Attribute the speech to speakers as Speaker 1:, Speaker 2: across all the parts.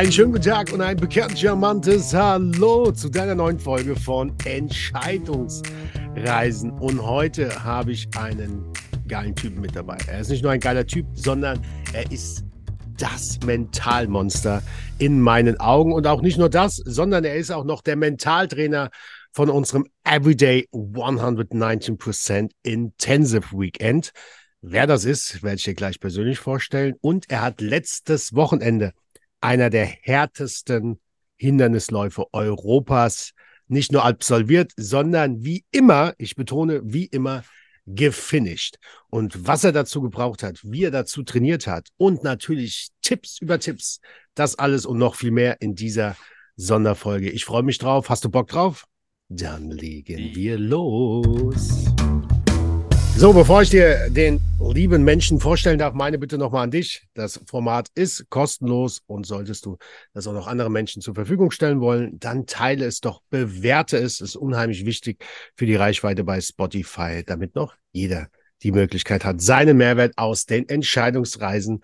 Speaker 1: Einen schönen guten Tag und ein bekannt charmantes Hallo zu deiner neuen Folge von Entscheidungsreisen. Und heute habe ich einen geilen Typen mit dabei. Er ist nicht nur ein geiler Typ, sondern er ist das Mentalmonster in meinen Augen. Und auch nicht nur das, sondern er ist auch noch der Mentaltrainer von unserem Everyday 119% Intensive Weekend. Wer das ist, werde ich dir gleich persönlich vorstellen. Und er hat letztes Wochenende einer der härtesten Hindernisläufe Europas nicht nur absolviert, sondern wie immer, ich betone, wie immer, gefinisht. Und was er dazu gebraucht hat, wie er dazu trainiert hat und natürlich Tipps über Tipps, das alles und noch viel mehr in dieser Sonderfolge. Ich freue mich drauf. Hast du Bock drauf? Dann legen wir los. So, bevor ich dir den lieben Menschen vorstellen darf, meine Bitte nochmal an dich. Das Format ist kostenlos und solltest du das auch noch anderen Menschen zur Verfügung stellen wollen, dann teile es doch, bewerte es. Das ist unheimlich wichtig für die Reichweite bei Spotify, damit noch jeder die Möglichkeit hat, seinen Mehrwert aus den Entscheidungsreisen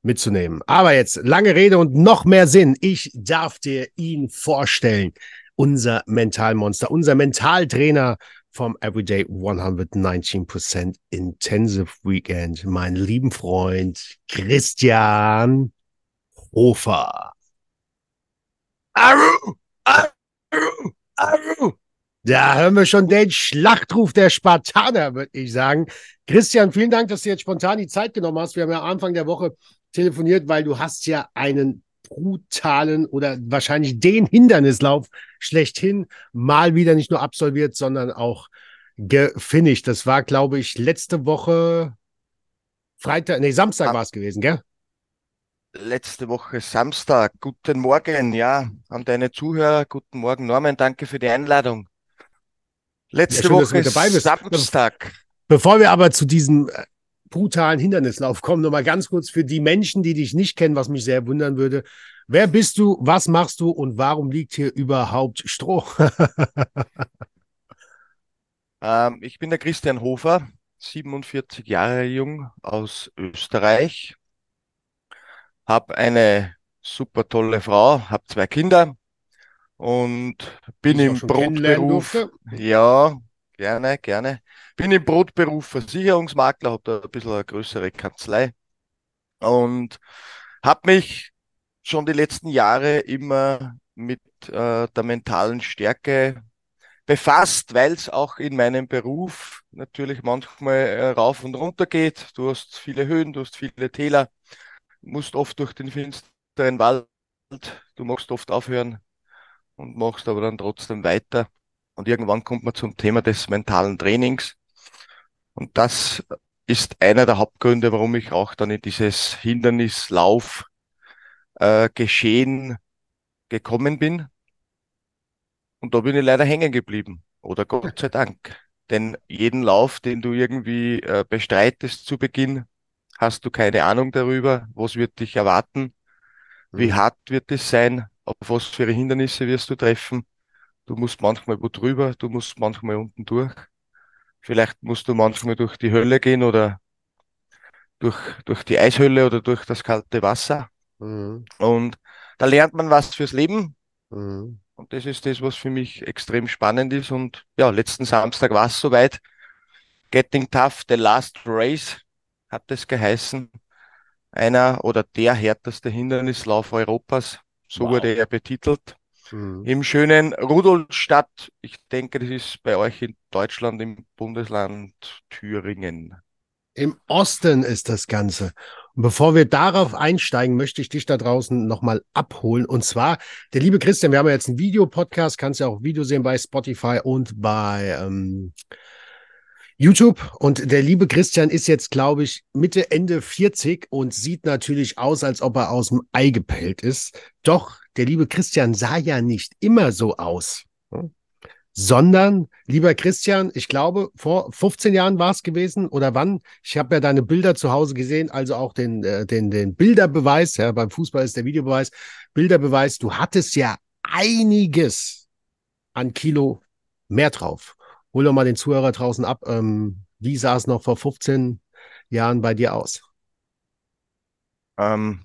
Speaker 1: mitzunehmen. Aber jetzt lange Rede und noch mehr Sinn. Ich darf dir ihn vorstellen. Unser Mentalmonster, unser Mentaltrainer vom Everyday 119% Intensive Weekend, mein lieben Freund Christian Hofer. Aru, Aru, Aru. Da hören wir schon den Schlachtruf der Spartaner, würde ich sagen. Christian, vielen Dank, dass du jetzt spontan die Zeit genommen hast. Wir haben ja Anfang der Woche telefoniert, weil du hast ja einen brutalen oder wahrscheinlich den Hindernislauf schlechthin mal wieder nicht nur absolviert, sondern auch gefinisht. Das war, glaube ich, letzte Woche Freitag, nee, Samstag ah. war es gewesen, gell?
Speaker 2: Letzte Woche Samstag. Guten Morgen, ja, an deine Zuhörer. Guten Morgen, Norman. Danke für die Einladung. Letzte ja, schön, Woche Samstag.
Speaker 1: Bevor wir aber zu diesem äh, brutalen Hindernislauf kommen. Nur mal ganz kurz für die Menschen, die dich nicht kennen, was mich sehr wundern würde. Wer bist du, was machst du und warum liegt hier überhaupt Stroh?
Speaker 2: ähm, ich bin der Christian Hofer, 47 Jahre jung aus Österreich, habe eine super tolle Frau, habe zwei Kinder und bin im Brotberuf. Ja, gerne, gerne bin im Brotberuf Versicherungsmakler, habe da ein bisschen eine größere Kanzlei und habe mich schon die letzten Jahre immer mit äh, der mentalen Stärke befasst, weil es auch in meinem Beruf natürlich manchmal äh, rauf und runter geht. Du hast viele Höhen, du hast viele Täler, musst oft durch den finsteren Wald, du magst oft aufhören und machst aber dann trotzdem weiter. Und irgendwann kommt man zum Thema des mentalen Trainings. Und das ist einer der Hauptgründe, warum ich auch dann in dieses Hindernislauf äh, geschehen gekommen bin. Und da bin ich leider hängen geblieben. Oder Gott sei Dank. Denn jeden Lauf, den du irgendwie äh, bestreitest zu Beginn, hast du keine Ahnung darüber, was wird dich erwarten, wie mhm. hart wird es sein, auf was für Hindernisse wirst du treffen. Du musst manchmal wo drüber, du musst manchmal unten durch. Vielleicht musst du manchmal durch die Hölle gehen oder durch, durch die Eishölle oder durch das kalte Wasser. Mhm. Und da lernt man was fürs Leben. Mhm. Und das ist das, was für mich extrem spannend ist. Und ja, letzten Samstag war es soweit. Getting Tough, the last race hat es geheißen. Einer oder der härteste Hindernislauf Europas. So wow. wurde er betitelt mhm. im schönen Rudolstadt. Ich denke, das ist bei euch in Deutschland im Bundesland Thüringen.
Speaker 1: Im Osten ist das Ganze. Und bevor wir darauf einsteigen, möchte ich dich da draußen nochmal abholen. Und zwar, der liebe Christian, wir haben ja jetzt einen Videopodcast, kannst ja auch Video sehen bei Spotify und bei ähm, YouTube. Und der liebe Christian ist jetzt, glaube ich, Mitte, Ende 40 und sieht natürlich aus, als ob er aus dem Ei gepellt ist. Doch der liebe Christian sah ja nicht immer so aus. Sondern, lieber Christian, ich glaube, vor 15 Jahren war es gewesen oder wann? Ich habe ja deine Bilder zu Hause gesehen, also auch den, äh, den, den Bilderbeweis. Ja, beim Fußball ist der Videobeweis, Bilderbeweis. Du hattest ja einiges an Kilo mehr drauf. Hol doch mal den Zuhörer draußen ab. Ähm, wie sah es noch vor 15 Jahren bei dir aus?
Speaker 2: Ähm,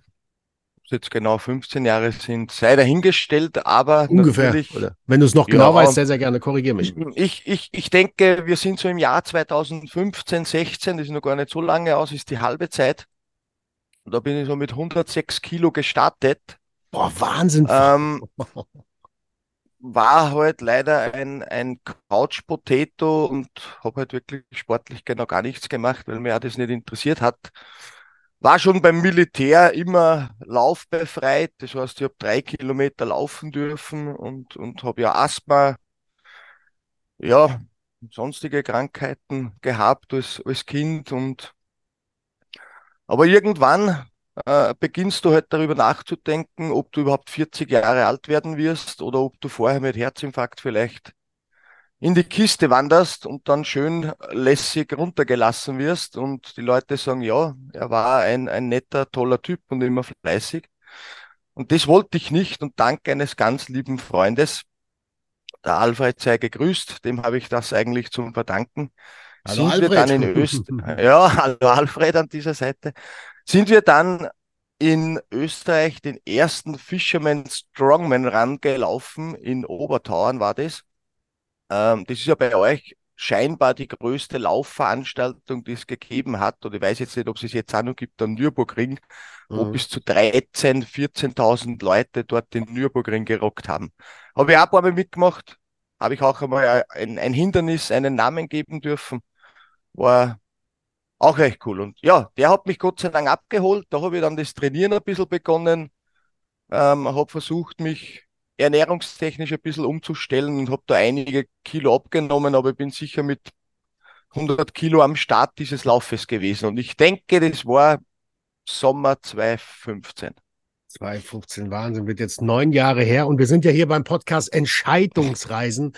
Speaker 2: jetzt genau 15 Jahre sind, sei dahingestellt, aber
Speaker 1: ungefähr. Oder wenn du es noch genau ja, weißt, sehr, sehr gerne, korrigiere mich.
Speaker 2: Ich, ich, ich denke, wir sind so im Jahr 2015, 16, das ist noch gar nicht so lange aus, ist die halbe Zeit. Und da bin ich so mit 106 Kilo gestartet.
Speaker 1: Boah, Wahnsinn.
Speaker 2: Ähm, war halt leider ein, ein Couch-Potato und habe halt wirklich sportlich genau gar nichts gemacht, weil mir auch das nicht interessiert hat. War schon beim Militär immer laufbefreit, das heißt, ich habe drei Kilometer laufen dürfen und, und habe ja Asthma, ja, sonstige Krankheiten gehabt als, als Kind und aber irgendwann äh, beginnst du halt darüber nachzudenken, ob du überhaupt 40 Jahre alt werden wirst oder ob du vorher mit Herzinfarkt vielleicht in die Kiste wanderst und dann schön lässig runtergelassen wirst und die Leute sagen, ja, er war ein, ein netter, toller Typ und immer fleißig. Und das wollte ich nicht und dank eines ganz lieben Freundes, der Alfred sei gegrüßt, dem habe ich das eigentlich zum Verdanken.
Speaker 1: Hallo
Speaker 2: sind
Speaker 1: Alfred.
Speaker 2: wir dann in Österreich, ja, hallo Alfred an dieser Seite, sind wir dann in Österreich den ersten Fisherman Strongman Run gelaufen. In Obertauern war das. Ähm, das ist ja bei euch scheinbar die größte Laufveranstaltung, die es gegeben hat. Und ich weiß jetzt nicht, ob es es jetzt auch noch gibt, am Nürburgring, mhm. wo bis zu 13, 14.000 Leute dort den Nürburgring gerockt haben. Habe ich auch ein paar Mal mitgemacht. Habe ich auch einmal ein, ein Hindernis einen Namen geben dürfen. War auch recht cool. Und ja, der hat mich Gott sei Dank abgeholt. Da habe ich dann das Trainieren ein bisschen begonnen. Ähm, habe versucht, mich ernährungstechnisch ein bisschen umzustellen und habe da einige Kilo abgenommen, aber ich bin sicher mit 100 Kilo am Start dieses Laufes gewesen. Und ich denke, das war Sommer 2015.
Speaker 1: 2015, Wahnsinn, wird jetzt neun Jahre her und wir sind ja hier beim Podcast Entscheidungsreisen.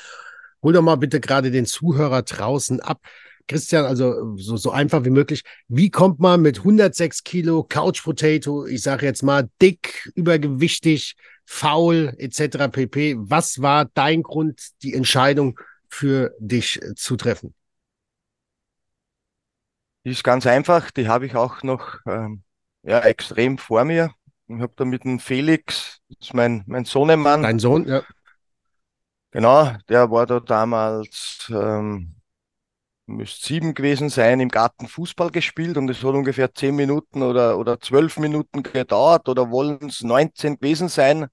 Speaker 1: Hol doch mal bitte gerade den Zuhörer draußen ab. Christian, also so, so einfach wie möglich. Wie kommt man mit 106 Kilo Couch Potato, ich sage jetzt mal dick, übergewichtig, faul etc. pp. Was war dein Grund, die Entscheidung für dich zu treffen?
Speaker 2: Die ist ganz einfach. Die habe ich auch noch ähm, ja, extrem vor mir. Ich habe da mit dem Felix, das ist mein, mein Sohnemann.
Speaker 1: Dein Sohn, ja.
Speaker 2: Genau, der war da damals ähm, müsste sieben gewesen sein, im Garten Fußball gespielt und es hat ungefähr zehn Minuten oder, oder zwölf Minuten gedauert oder wollen es 19 gewesen sein,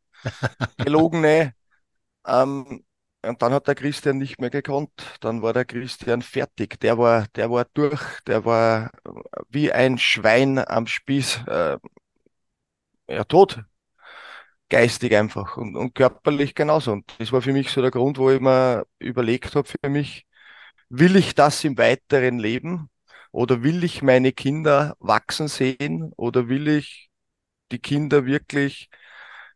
Speaker 2: gelogene. ähm, und dann hat der Christian nicht mehr gekonnt. Dann war der Christian fertig. Der war, der war durch. Der war wie ein Schwein am Spieß. Äh, ja, tot. Geistig einfach und, und körperlich genauso. Und das war für mich so der Grund, wo ich mir überlegt habe für mich, will ich das im weiteren Leben oder will ich meine Kinder wachsen sehen oder will ich die Kinder wirklich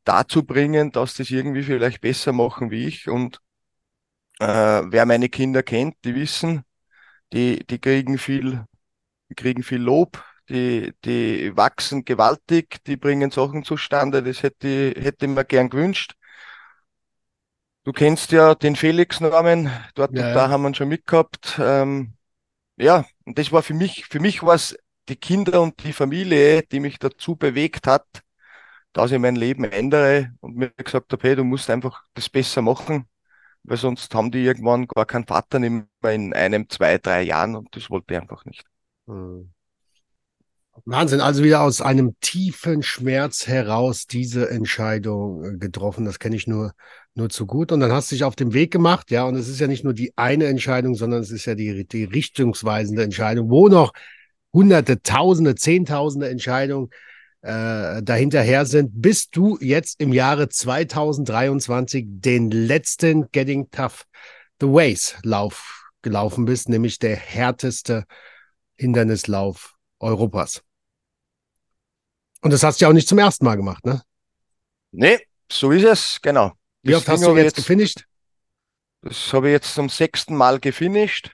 Speaker 2: dazu bringen, dass das irgendwie vielleicht besser machen wie ich und äh, wer meine Kinder kennt, die wissen, die, die kriegen viel, die kriegen viel Lob, die, die wachsen gewaltig, die bringen Sachen zustande, das hätte, hätte ich mir gern gewünscht. Du kennst ja den Felix-Namen, dort ja, und da haben wir ihn schon mitgehabt. Ähm, ja, und das war für mich, für mich war es die Kinder und die Familie, die mich dazu bewegt hat, dass ich mein Leben ändere und mir gesagt habe, hey, du musst einfach das besser machen, weil sonst haben die irgendwann gar keinen Vater mehr in einem, zwei, drei Jahren und das wollte ich einfach nicht. Hm.
Speaker 1: Wahnsinn, also wieder aus einem tiefen Schmerz heraus diese Entscheidung äh, getroffen. Das kenne ich nur, nur zu gut. Und dann hast du dich auf den Weg gemacht, ja. Und es ist ja nicht nur die eine Entscheidung, sondern es ist ja die, die richtungsweisende Entscheidung, wo noch hunderte, tausende, zehntausende Entscheidungen äh, dahinterher sind, bis du jetzt im Jahre 2023 den letzten Getting Tough the Ways Lauf gelaufen bist, nämlich der härteste Hindernislauf Europas. Und das hast du ja auch nicht zum ersten Mal gemacht, ne?
Speaker 2: Nee, so ist es, genau.
Speaker 1: Wie oft hast du jetzt, jetzt gefinisht?
Speaker 2: Das habe ich jetzt zum sechsten Mal gefinisht.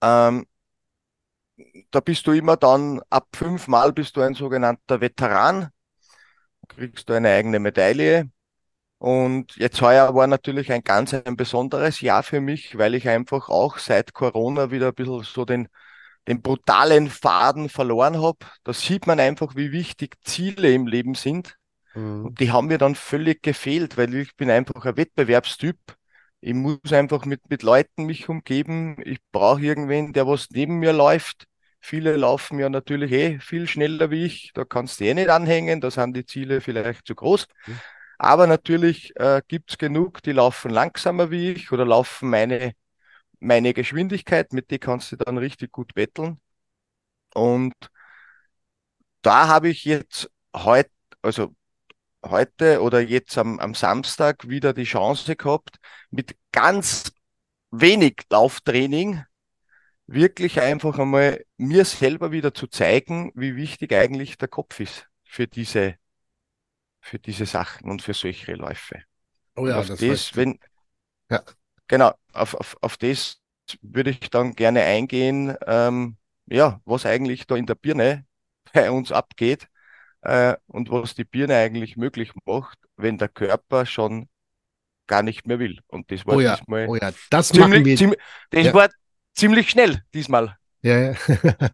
Speaker 2: Ähm, da bist du immer dann, ab fünf Mal bist du ein sogenannter Veteran. Kriegst du eine eigene Medaille. Und jetzt heuer war natürlich ein ganz ein besonderes Jahr für mich, weil ich einfach auch seit Corona wieder ein bisschen so den den brutalen Faden verloren habe. Da sieht man einfach, wie wichtig Ziele im Leben sind. Mhm. Und die haben mir dann völlig gefehlt, weil ich bin einfach ein Wettbewerbstyp. Ich muss einfach mit, mit Leuten mich umgeben. Ich brauche irgendwen, der was neben mir läuft. Viele laufen ja natürlich eh viel schneller wie ich. Da kannst du eh nicht anhängen. Da sind die Ziele vielleicht zu groß. Mhm. Aber natürlich äh, gibt es genug, die laufen langsamer wie ich oder laufen meine, meine Geschwindigkeit. Mit die kannst du dann richtig gut betteln. Und da habe ich jetzt heute, also heute oder jetzt am, am Samstag wieder die Chance gehabt, mit ganz wenig Lauftraining wirklich einfach einmal mir selber wieder zu zeigen, wie wichtig eigentlich der Kopf ist für diese, für diese Sachen und für solche Läufe. Oh ja, auf das, das wenn, ja. genau, auf, auf, auf das würde ich dann gerne eingehen, ähm, ja, was eigentlich da in der Birne bei uns abgeht äh, und was die Birne eigentlich möglich macht, wenn der Körper schon gar nicht mehr will. Und das war
Speaker 1: oh ja,
Speaker 2: diesmal
Speaker 1: oh ja, das ziemlich, machen wir.
Speaker 2: Ziemlich, das ja. war ziemlich schnell diesmal.
Speaker 1: Ja, ja.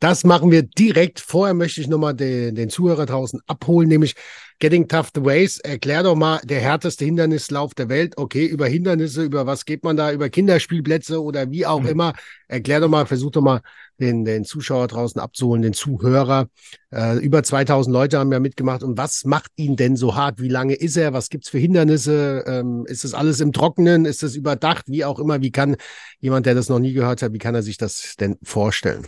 Speaker 1: das machen wir direkt. Vorher möchte ich nochmal den, den Zuhörer draußen abholen, nämlich Getting Tough the Ways. Erklär doch mal der härteste Hindernislauf der Welt. Okay, über Hindernisse, über was geht man da? Über Kinderspielplätze oder wie auch mhm. immer. Erklär doch mal, versuch doch mal den, den Zuschauer draußen abzuholen, den Zuhörer. Äh, über 2000 Leute haben ja mitgemacht. Und was macht ihn denn so hart? Wie lange ist er? Was gibt's für Hindernisse? Ähm, ist das alles im Trockenen? Ist das überdacht? Wie auch immer. Wie kann jemand, der das noch nie gehört hat, wie kann er sich das denn vorstellen?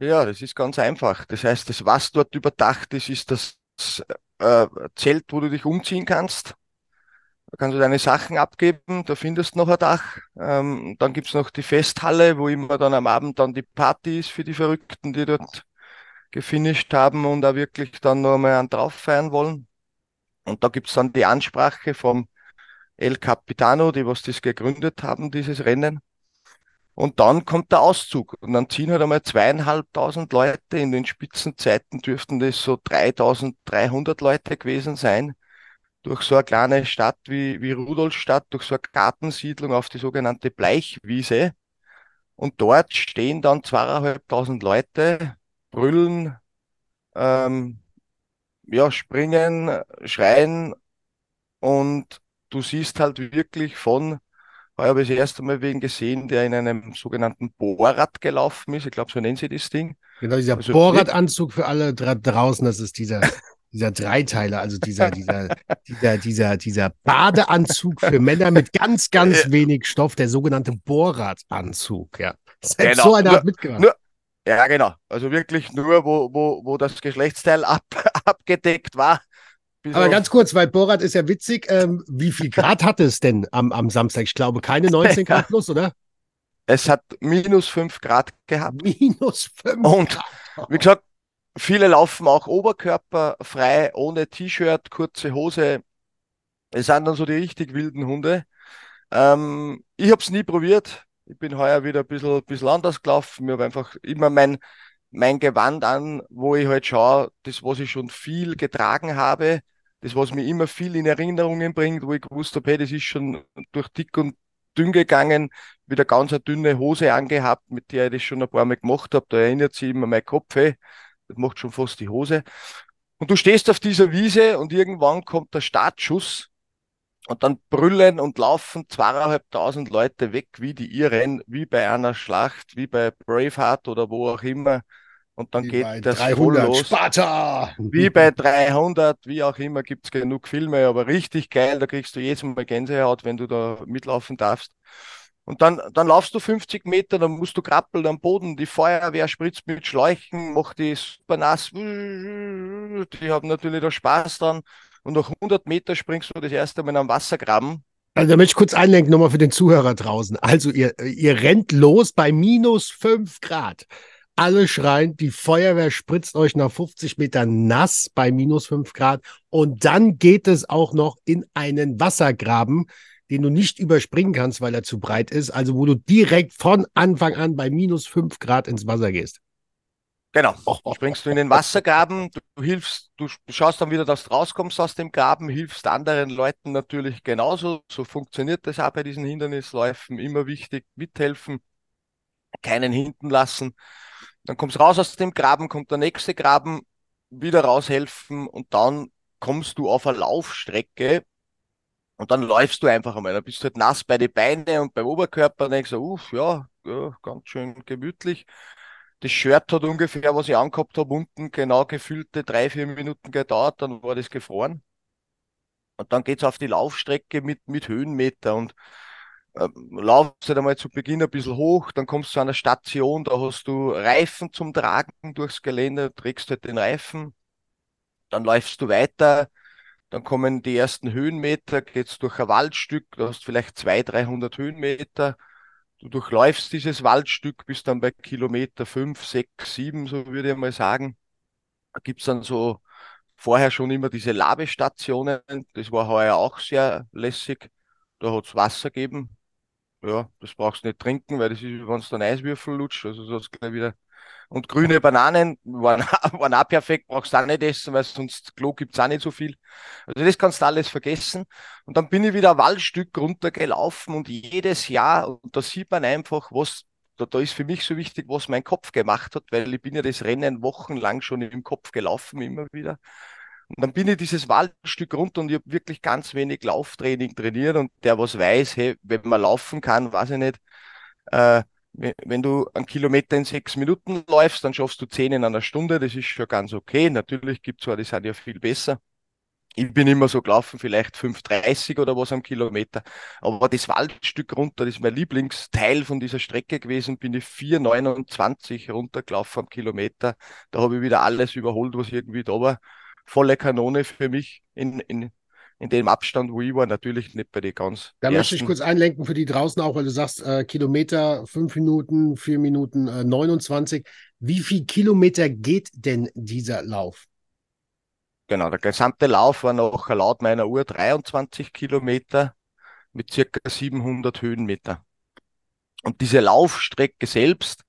Speaker 2: Ja, das ist ganz einfach. Das heißt, das, was dort überdacht ist, ist das äh, Zelt, wo du dich umziehen kannst. Da kannst du deine Sachen abgeben, da findest du noch ein Dach. Ähm, dann gibt's noch die Festhalle, wo immer dann am Abend dann die Party ist für die Verrückten, die dort gefinisht haben und da wirklich dann noch einmal einen drauf feiern wollen. Und da gibt's dann die Ansprache vom El Capitano, die was das gegründet haben, dieses Rennen. Und dann kommt der Auszug. Und dann ziehen halt einmal zweieinhalbtausend Leute. In den Spitzenzeiten dürften das so 3300 Leute gewesen sein. Durch so eine kleine Stadt wie, wie Rudolstadt, durch so eine Gartensiedlung auf die sogenannte Bleichwiese. Und dort stehen dann zweieinhalbtausend Leute, brüllen, ähm, ja, springen, schreien. Und du siehst halt wirklich von ich habe ich das erste Mal wen gesehen, der in einem sogenannten Bohrrad gelaufen ist. Ich glaube, so nennen sie das Ding.
Speaker 1: Genau, dieser also, Bohrradanzug für alle draußen, das ist dieser, dieser Dreiteiler, also dieser, dieser, dieser, dieser, dieser Badeanzug für Männer mit ganz, ganz wenig Stoff, der sogenannte Bohrradanzug, ja.
Speaker 2: Selbst genau. so einer hat mitgemacht. Nur, ja, genau. Also wirklich nur, wo, wo, wo das Geschlechtsteil ab, abgedeckt war.
Speaker 1: Aber ganz kurz, weil Borat ist ja witzig. Ähm, wie viel Grad hat es denn am, am Samstag? Ich glaube, keine 19 Grad plus, oder?
Speaker 2: Es hat minus 5 Grad gehabt.
Speaker 1: Minus 5
Speaker 2: Und wie gesagt, viele laufen auch oberkörperfrei, ohne T-Shirt, kurze Hose. Es sind dann so die richtig wilden Hunde. Ähm, ich habe es nie probiert. Ich bin heuer wieder ein bisschen, bisschen anders gelaufen. Ich habe einfach immer mein, mein Gewand an, wo ich halt schaue, das, was ich schon viel getragen habe, das, was mir immer viel in Erinnerungen bringt, wo ich gewusst habe, hey, das ist schon durch dick und dünn gegangen, wieder ganz eine dünne Hose angehabt, mit der ich das schon ein paar Mal gemacht habe. Da erinnert sich immer mein Kopf, hey, das macht schon fast die Hose. Und du stehst auf dieser Wiese und irgendwann kommt der Startschuss und dann brüllen und laufen zweieinhalbtausend Leute weg wie die Iren, wie bei einer Schlacht, wie bei Braveheart oder wo auch immer. Und dann wie geht das 300, voll los.
Speaker 1: Sparta!
Speaker 2: Wie bei 300, wie auch immer, gibt es genug Filme, aber richtig geil, da kriegst du jedes Mal Gänsehaut, wenn du da mitlaufen darfst. Und dann, dann laufst du 50 Meter, dann musst du krabbeln am Boden, die Feuerwehr spritzt mit Schläuchen, macht die super nass, die haben natürlich da Spaß dran. Und nach 100 Meter springst du das erste Mal am Wassergraben.
Speaker 1: Also da möchte ich kurz einlenken, nochmal für den Zuhörer draußen. Also ihr, ihr rennt los bei minus 5 Grad alle schreien, die Feuerwehr spritzt euch nach 50 Metern nass bei minus 5 Grad und dann geht es auch noch in einen Wassergraben, den du nicht überspringen kannst, weil er zu breit ist, also wo du direkt von Anfang an bei minus 5 Grad ins Wasser gehst.
Speaker 2: Genau. Springst du in den Wassergraben, du hilfst, du schaust dann wieder, dass du rauskommst aus dem Graben, hilfst anderen Leuten natürlich genauso. So funktioniert das auch bei diesen Hindernisläufen. Immer wichtig, mithelfen. keinen hinten lassen. Dann kommst raus aus dem Graben, kommt der nächste Graben, wieder raushelfen und dann kommst du auf eine Laufstrecke und dann läufst du einfach einmal. Dann bist du halt nass bei den Beinen und beim Oberkörper und denkst, uff, ja, ja, ganz schön gemütlich. Das Shirt hat ungefähr, was ich angehabt habe, unten genau gefüllte drei, vier Minuten gedauert, dann war das gefroren. Und dann geht's auf die Laufstrecke mit, mit Höhenmeter und laufst halt einmal zu Beginn ein bisschen hoch, dann kommst du zu einer Station, da hast du Reifen zum Tragen durchs Gelände, trägst halt den Reifen, dann läufst du weiter, dann kommen die ersten Höhenmeter, geht's durch ein Waldstück, du hast vielleicht 200, 300 Höhenmeter, du durchläufst dieses Waldstück, bist dann bei Kilometer 5, 6, 7, so würde ich mal sagen. Da gibt's dann so vorher schon immer diese Labestationen, das war heuer auch sehr lässig. Da hat's Wasser gegeben. Ja, das brauchst du nicht trinken, weil das ist, wenn es dann Eiswürfel lutscht, also so gleich wieder. Und grüne Bananen waren, waren auch perfekt, brauchst du auch nicht essen, weil sonst Klo gibt's auch nicht so viel. Also das kannst du alles vergessen. Und dann bin ich wieder ein Waldstück runtergelaufen und jedes Jahr, und da sieht man einfach, was, da, da ist für mich so wichtig, was mein Kopf gemacht hat, weil ich bin ja das Rennen wochenlang schon im Kopf gelaufen, immer wieder. Und dann bin ich dieses Waldstück runter und ich habe wirklich ganz wenig Lauftraining trainiert und der was weiß, hey, wenn man laufen kann, weiß ich nicht, äh, wenn du einen Kilometer in sechs Minuten läufst, dann schaffst du zehn in einer Stunde, das ist schon ganz okay. Natürlich gibt es zwar, die sind ja viel besser. Ich bin immer so gelaufen, vielleicht 5,30 oder was am Kilometer. Aber das Waldstück runter, das ist mein Lieblingsteil von dieser Strecke gewesen, bin ich 4,29 runtergelaufen am Kilometer. Da habe ich wieder alles überholt, was irgendwie da war. Volle Kanone für mich in, in, in dem Abstand, wo ich war, natürlich nicht bei den ganz.
Speaker 1: Da ersten. möchte ich kurz einlenken für die draußen auch, weil du sagst, äh, Kilometer, fünf Minuten, vier Minuten äh, 29. Wie viel Kilometer geht denn dieser Lauf?
Speaker 2: Genau, der gesamte Lauf war noch laut meiner Uhr 23 Kilometer mit circa 700 Höhenmeter. Und diese Laufstrecke selbst,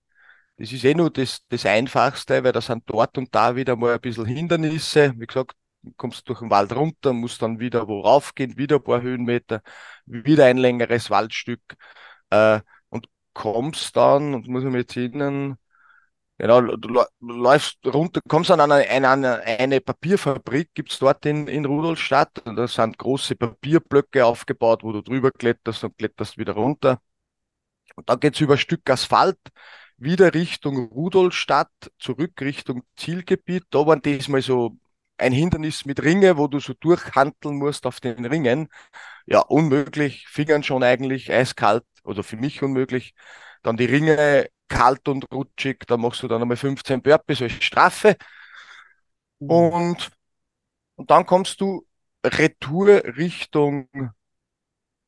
Speaker 2: das ist eh nur das, das Einfachste, weil da sind dort und da wieder mal ein bisschen Hindernisse. Wie gesagt, kommst durch den Wald runter, musst dann wieder wo raufgehen, wieder ein paar Höhenmeter, wieder ein längeres Waldstück äh, und kommst dann, und muss ich mir jetzt erinnern, genau, du läufst runter, kommst an eine, eine, eine Papierfabrik, gibt's dort in, in Rudolstadt, und da sind große Papierblöcke aufgebaut, wo du drüber kletterst und kletterst wieder runter. Und dann geht's über ein Stück Asphalt, wieder Richtung Rudolstadt, zurück Richtung Zielgebiet. Da waren diesmal so ein Hindernis mit Ringe, wo du so durchhandeln musst auf den Ringen. Ja, unmöglich. Fingern schon eigentlich eiskalt oder für mich unmöglich. Dann die Ringe kalt und rutschig. Da machst du dann einmal 15 Burpees als Strafe. Und, und dann kommst du retour Richtung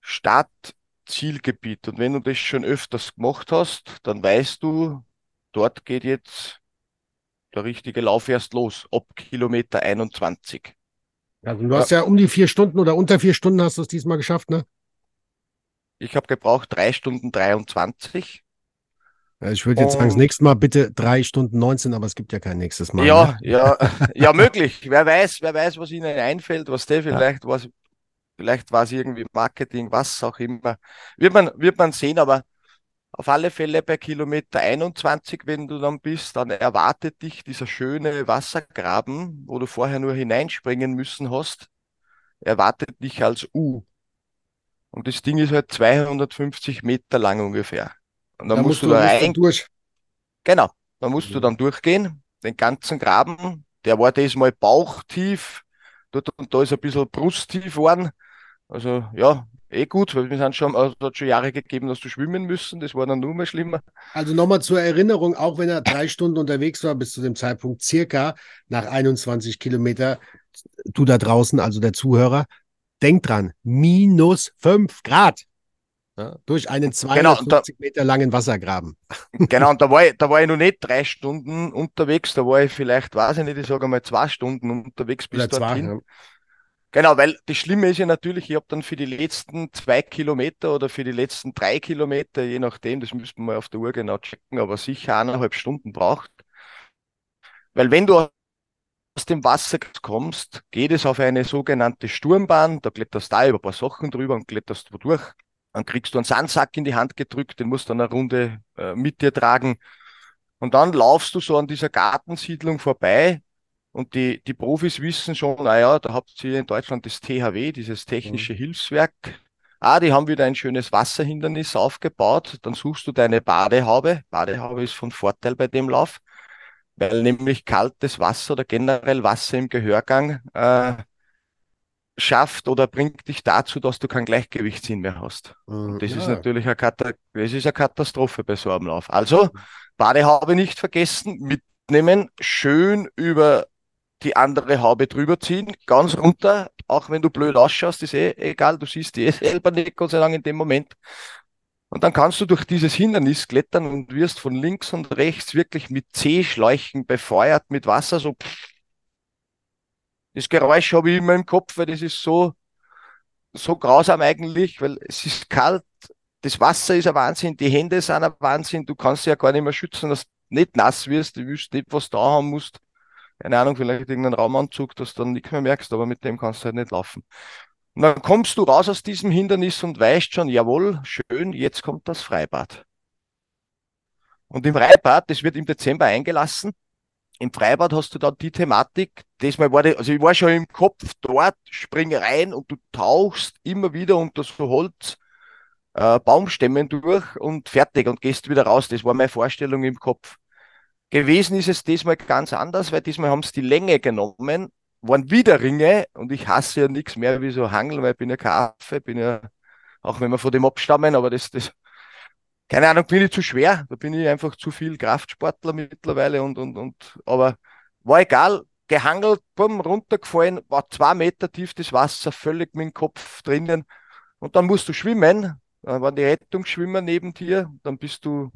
Speaker 2: Stadt, Zielgebiet. Und wenn du das schon öfters gemacht hast, dann weißt du, dort geht jetzt der richtige Lauf erst los, ab Kilometer 21.
Speaker 1: Also du hast ja, ja um die vier Stunden oder unter vier Stunden hast du es diesmal geschafft, ne?
Speaker 2: Ich habe gebraucht drei Stunden 23.
Speaker 1: Ja, ich würde jetzt sagen, das nächste Mal bitte drei Stunden 19, aber es gibt ja kein nächstes Mal.
Speaker 2: Ja, ne? ja, ja, möglich. Wer weiß, wer weiß, was Ihnen einfällt, was der vielleicht, ja. was, vielleicht war es irgendwie Marketing, was auch immer. Wird man, wird man sehen, aber auf alle Fälle bei Kilometer 21, wenn du dann bist, dann erwartet dich dieser schöne Wassergraben, wo du vorher nur hineinspringen müssen hast, erwartet dich als U. Und das Ding ist halt 250 Meter lang ungefähr. Und dann da musst, du da rein. Durch. Genau, da musst mhm. du dann durchgehen, den ganzen Graben. Der war diesmal bauchtief, dort und da ist ein bisschen brusttief geworden. Also ja, eh gut, weil wir sind schon, also hat schon Jahre gegeben, dass du schwimmen müssen, das war dann nur mal schlimmer.
Speaker 1: Also nochmal zur Erinnerung, auch wenn er drei Stunden unterwegs war, bis zu dem Zeitpunkt circa nach 21 Kilometer, du da draußen, also der Zuhörer, denk dran, minus fünf Grad. Ja, durch einen 250 genau, da, Meter langen Wassergraben.
Speaker 2: Genau, und da war, ich, da war ich noch nicht drei Stunden unterwegs, da war ich vielleicht, weiß ich nicht, ich sage mal zwei Stunden unterwegs bis Oder dorthin. Zwei, ja. Genau, weil das Schlimme ist ja natürlich, ich habe dann für die letzten zwei Kilometer oder für die letzten drei Kilometer, je nachdem, das müsste man mal auf der Uhr genau checken, aber sicher eineinhalb Stunden braucht. Weil wenn du aus dem Wasser kommst, geht es auf eine sogenannte Sturmbahn, da kletterst du da über ein paar Sachen drüber und kletterst wo durch. Dann kriegst du einen Sandsack in die Hand gedrückt, den musst du eine Runde äh, mit dir tragen. Und dann laufst du so an dieser Gartensiedlung vorbei und die, die Profis wissen schon, naja, da habt ihr in Deutschland das THW, dieses technische mhm. Hilfswerk. Ah, die haben wieder ein schönes Wasserhindernis aufgebaut. Dann suchst du deine Badehaube. Badehaube ist von Vorteil bei dem Lauf, weil nämlich kaltes Wasser oder generell Wasser im Gehörgang äh, schafft oder bringt dich dazu, dass du keinen Gleichgewichtssinn mehr hast. Und das ja. ist natürlich eine, Kata das ist eine Katastrophe bei so einem Lauf. Also, Badehaube nicht vergessen, mitnehmen, schön über die andere Haube drüber ziehen, ganz runter, auch wenn du blöd ausschaust, ist eh egal, du siehst die eh selber nicht, Gott sei Dank in dem Moment. Und dann kannst du durch dieses Hindernis klettern und wirst von links und rechts wirklich mit C-Schläuchen befeuert mit Wasser, so pff, das Geräusch habe ich immer im Kopf, weil das ist so, so grausam eigentlich, weil es ist kalt, das Wasser ist ein Wahnsinn, die Hände sind ein Wahnsinn, du kannst dich ja gar nicht mehr schützen, dass du nicht nass wirst, du wirst nicht was da haben musst. Keine Ahnung, vielleicht irgendeinen Raumanzug, dass du dann nichts mehr merkst, aber mit dem kannst du halt nicht laufen. Und dann kommst du raus aus diesem Hindernis und weißt schon, jawohl, schön, jetzt kommt das Freibad. Und im Freibad, das wird im Dezember eingelassen, im Freibad hast du dann die Thematik, diesmal war die, also ich war schon im Kopf dort, spring rein und du tauchst immer wieder unter so Holz, äh, Baumstämmen durch und fertig und gehst wieder raus. Das war meine Vorstellung im Kopf. Gewesen ist es diesmal ganz anders, weil diesmal haben sie die Länge genommen, waren wieder Ringe und ich hasse ja nichts mehr wie so Hangeln, weil ich bin ja kein Affe, bin ja, auch wenn wir von dem abstammen, aber das, das, keine Ahnung, bin ich zu schwer. Da bin ich einfach zu viel Kraftsportler mittlerweile und, und, und, aber war egal. Gehangelt, bumm, runtergefallen, war zwei Meter tief das Wasser, völlig mit dem Kopf drinnen. Und dann musst du schwimmen. Dann waren die Rettungsschwimmer neben dir. Dann bist du,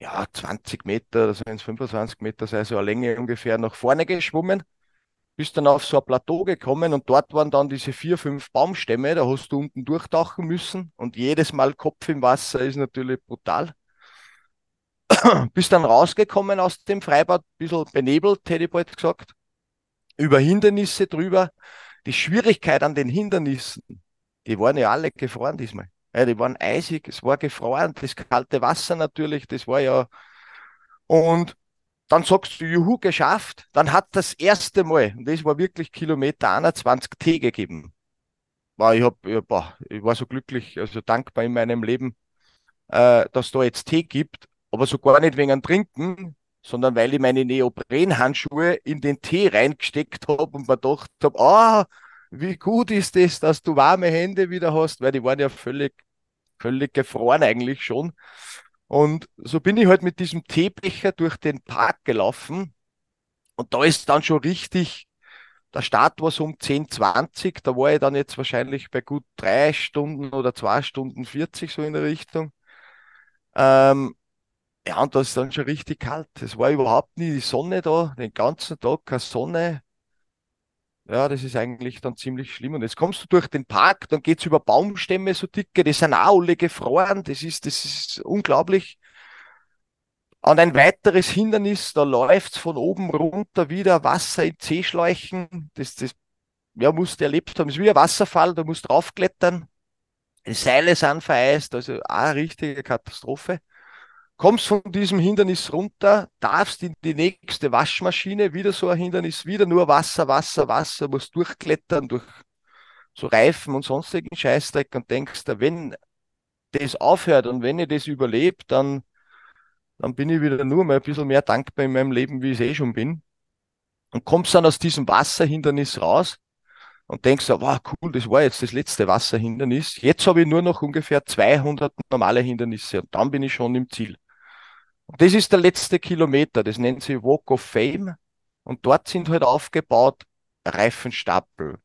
Speaker 2: ja, 20 Meter, also wenn es 25 Meter sei, so eine Länge ungefähr nach vorne geschwommen bist dann auf so ein Plateau gekommen und dort waren dann diese vier, fünf Baumstämme, da hast du unten durchtauchen müssen und jedes Mal Kopf im Wasser ist natürlich brutal. bist dann rausgekommen aus dem Freibad, ein bisschen benebelt, hätte ich bald gesagt, über Hindernisse drüber. Die Schwierigkeit an den Hindernissen, die waren ja alle gefroren diesmal. Ja, die waren eisig, es war gefroren, das kalte Wasser natürlich, das war ja. Und dann sagst du, juhu, geschafft. Dann hat das erste Mal, und das war wirklich Kilometer 21 Tee gegeben. War, ich, hab, ich, boah, ich war so glücklich, also dankbar in meinem Leben, äh, dass da jetzt Tee gibt, aber so gar nicht wegen Trinken, sondern weil ich meine Neoprenhandschuhe in den Tee reingesteckt habe und mir gedacht habe, ah, wie gut ist es, dass du warme Hände wieder hast, weil die waren ja völlig, völlig gefroren eigentlich schon. Und so bin ich halt mit diesem Teebecher durch den Park gelaufen. Und da ist dann schon richtig, der Start war so um 10, 20, da war ich dann jetzt wahrscheinlich bei gut drei Stunden oder zwei Stunden 40 so in der Richtung. Ähm, ja, und da ist dann schon richtig kalt. Es war überhaupt nie die Sonne da, den ganzen Tag keine Sonne. Ja, das ist eigentlich dann ziemlich schlimm. Und jetzt kommst du durch den Park, dann geht's über Baumstämme so dicke, die sind auch alle gefroren. Das ist, das ist unglaublich. Und ein weiteres Hindernis, da läuft's von oben runter wieder Wasser in C-Schläuchen. Das, das, ja, musst du erlebt haben. Das ist wie ein Wasserfall, da musst draufklettern. Die Seile sind vereist, also eine richtige Katastrophe kommst von diesem Hindernis runter, darfst in die nächste Waschmaschine, wieder so ein Hindernis, wieder nur Wasser, Wasser, Wasser, musst durchklettern durch so Reifen und sonstigen Scheißdreck und denkst, wenn das aufhört und wenn ich das überlebe, dann, dann bin ich wieder nur mal ein bisschen mehr dankbar in meinem Leben, wie ich es eh schon bin. Und kommst dann aus diesem Wasserhindernis raus und denkst, wow, cool, das war jetzt das letzte Wasserhindernis. Jetzt habe ich nur noch ungefähr 200 normale Hindernisse und dann bin ich schon im Ziel. Und das ist der letzte Kilometer, das nennt sich Walk of Fame. Und dort sind halt aufgebaut Reifenstapel,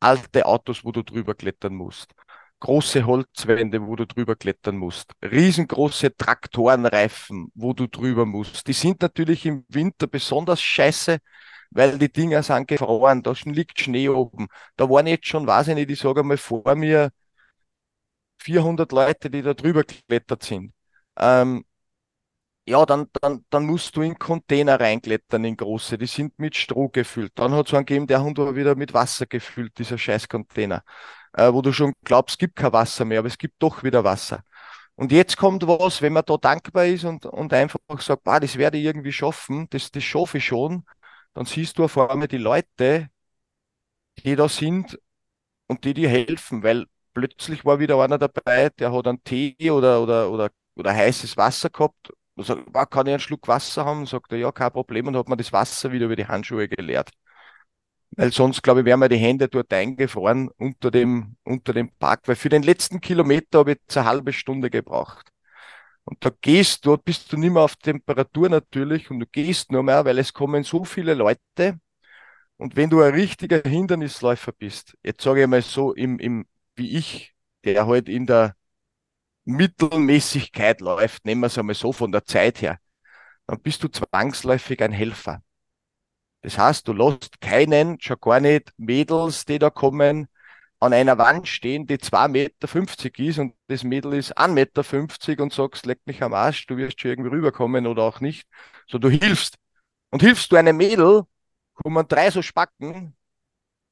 Speaker 2: alte Autos, wo du drüber klettern musst, große Holzwände, wo du drüber klettern musst, riesengroße Traktorenreifen, wo du drüber musst. Die sind natürlich im Winter besonders scheiße, weil die Dinger sind gefroren, da liegt Schnee oben. Da waren jetzt schon, weiß ich nicht, ich sage mal vor mir 400 Leute, die da drüber geklettert sind. Ähm, ja, dann, dann, dann musst du in Container reinklettern, in große. Die sind mit Stroh gefüllt. Dann hat es einen gegeben, der Hund war wieder mit Wasser gefüllt, dieser scheiß Container. äh, wo du schon glaubst, es gibt kein Wasser mehr, aber es gibt doch wieder Wasser. Und jetzt kommt was, wenn man da dankbar ist und, und einfach sagt, ah, das werde ich irgendwie schaffen, das, das schaffe ich schon, dann siehst du vor allem die Leute, die da sind und die dir helfen, weil plötzlich war wieder einer dabei, der hat einen Tee oder, oder, oder, oder heißes Wasser gehabt. Sagt, ah, kann ich einen Schluck Wasser haben? Sagt er, ja, kein Problem. Und hat mir das Wasser wieder über die Handschuhe geleert. Weil sonst, glaube ich, wären mir die Hände dort eingefroren unter dem, unter dem Park. Weil für den letzten Kilometer habe ich jetzt eine halbe Stunde gebraucht. Und da gehst du, dort bist du nicht mehr auf Temperatur natürlich und du gehst nur mehr, weil es kommen so viele Leute. Und wenn du ein richtiger Hindernisläufer bist, jetzt sage ich mal so, im, im, wie ich, der halt in der Mittelmäßigkeit läuft, nehmen wir es einmal so von der Zeit her, dann bist du zwangsläufig ein Helfer. Das heißt, du lässt keinen, schon gar nicht Mädels, die da kommen, an einer Wand stehen, die 2,50 Meter ist und das Mädel ist 1,50 Meter und sagst, leck mich am Arsch, du wirst schon irgendwie rüberkommen oder auch nicht. So, du hilfst. Und hilfst du einem Mädel, kommen drei so Spacken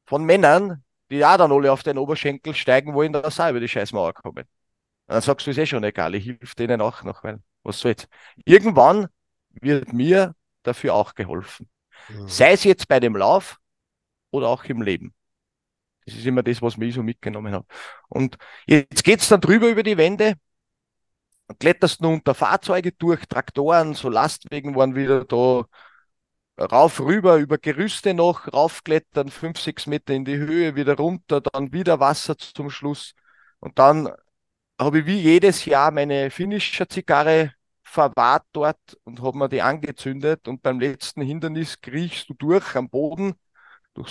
Speaker 2: von Männern, die auch dann alle auf den Oberschenkel steigen wollen, dass auch über die Scheißmauer kommen. Und dann sagst du, ist eh schon egal, ich hilf denen auch noch, weil was soll's. Irgendwann wird mir dafür auch geholfen. Mhm. Sei es jetzt bei dem Lauf oder auch im Leben. Das ist immer das, was mich so mitgenommen hat. Und jetzt geht's dann drüber über die Wände. Dann kletterst du unter Fahrzeuge durch, Traktoren, so Lastwegen waren wieder da rauf rüber, über Gerüste noch, raufklettern, fünf, sechs Meter in die Höhe, wieder runter, dann wieder Wasser zum Schluss. Und dann habe ich wie jedes Jahr meine finnische Zigarre verwahrt dort und habe mir die angezündet und beim letzten Hindernis kriechst du durch am Boden.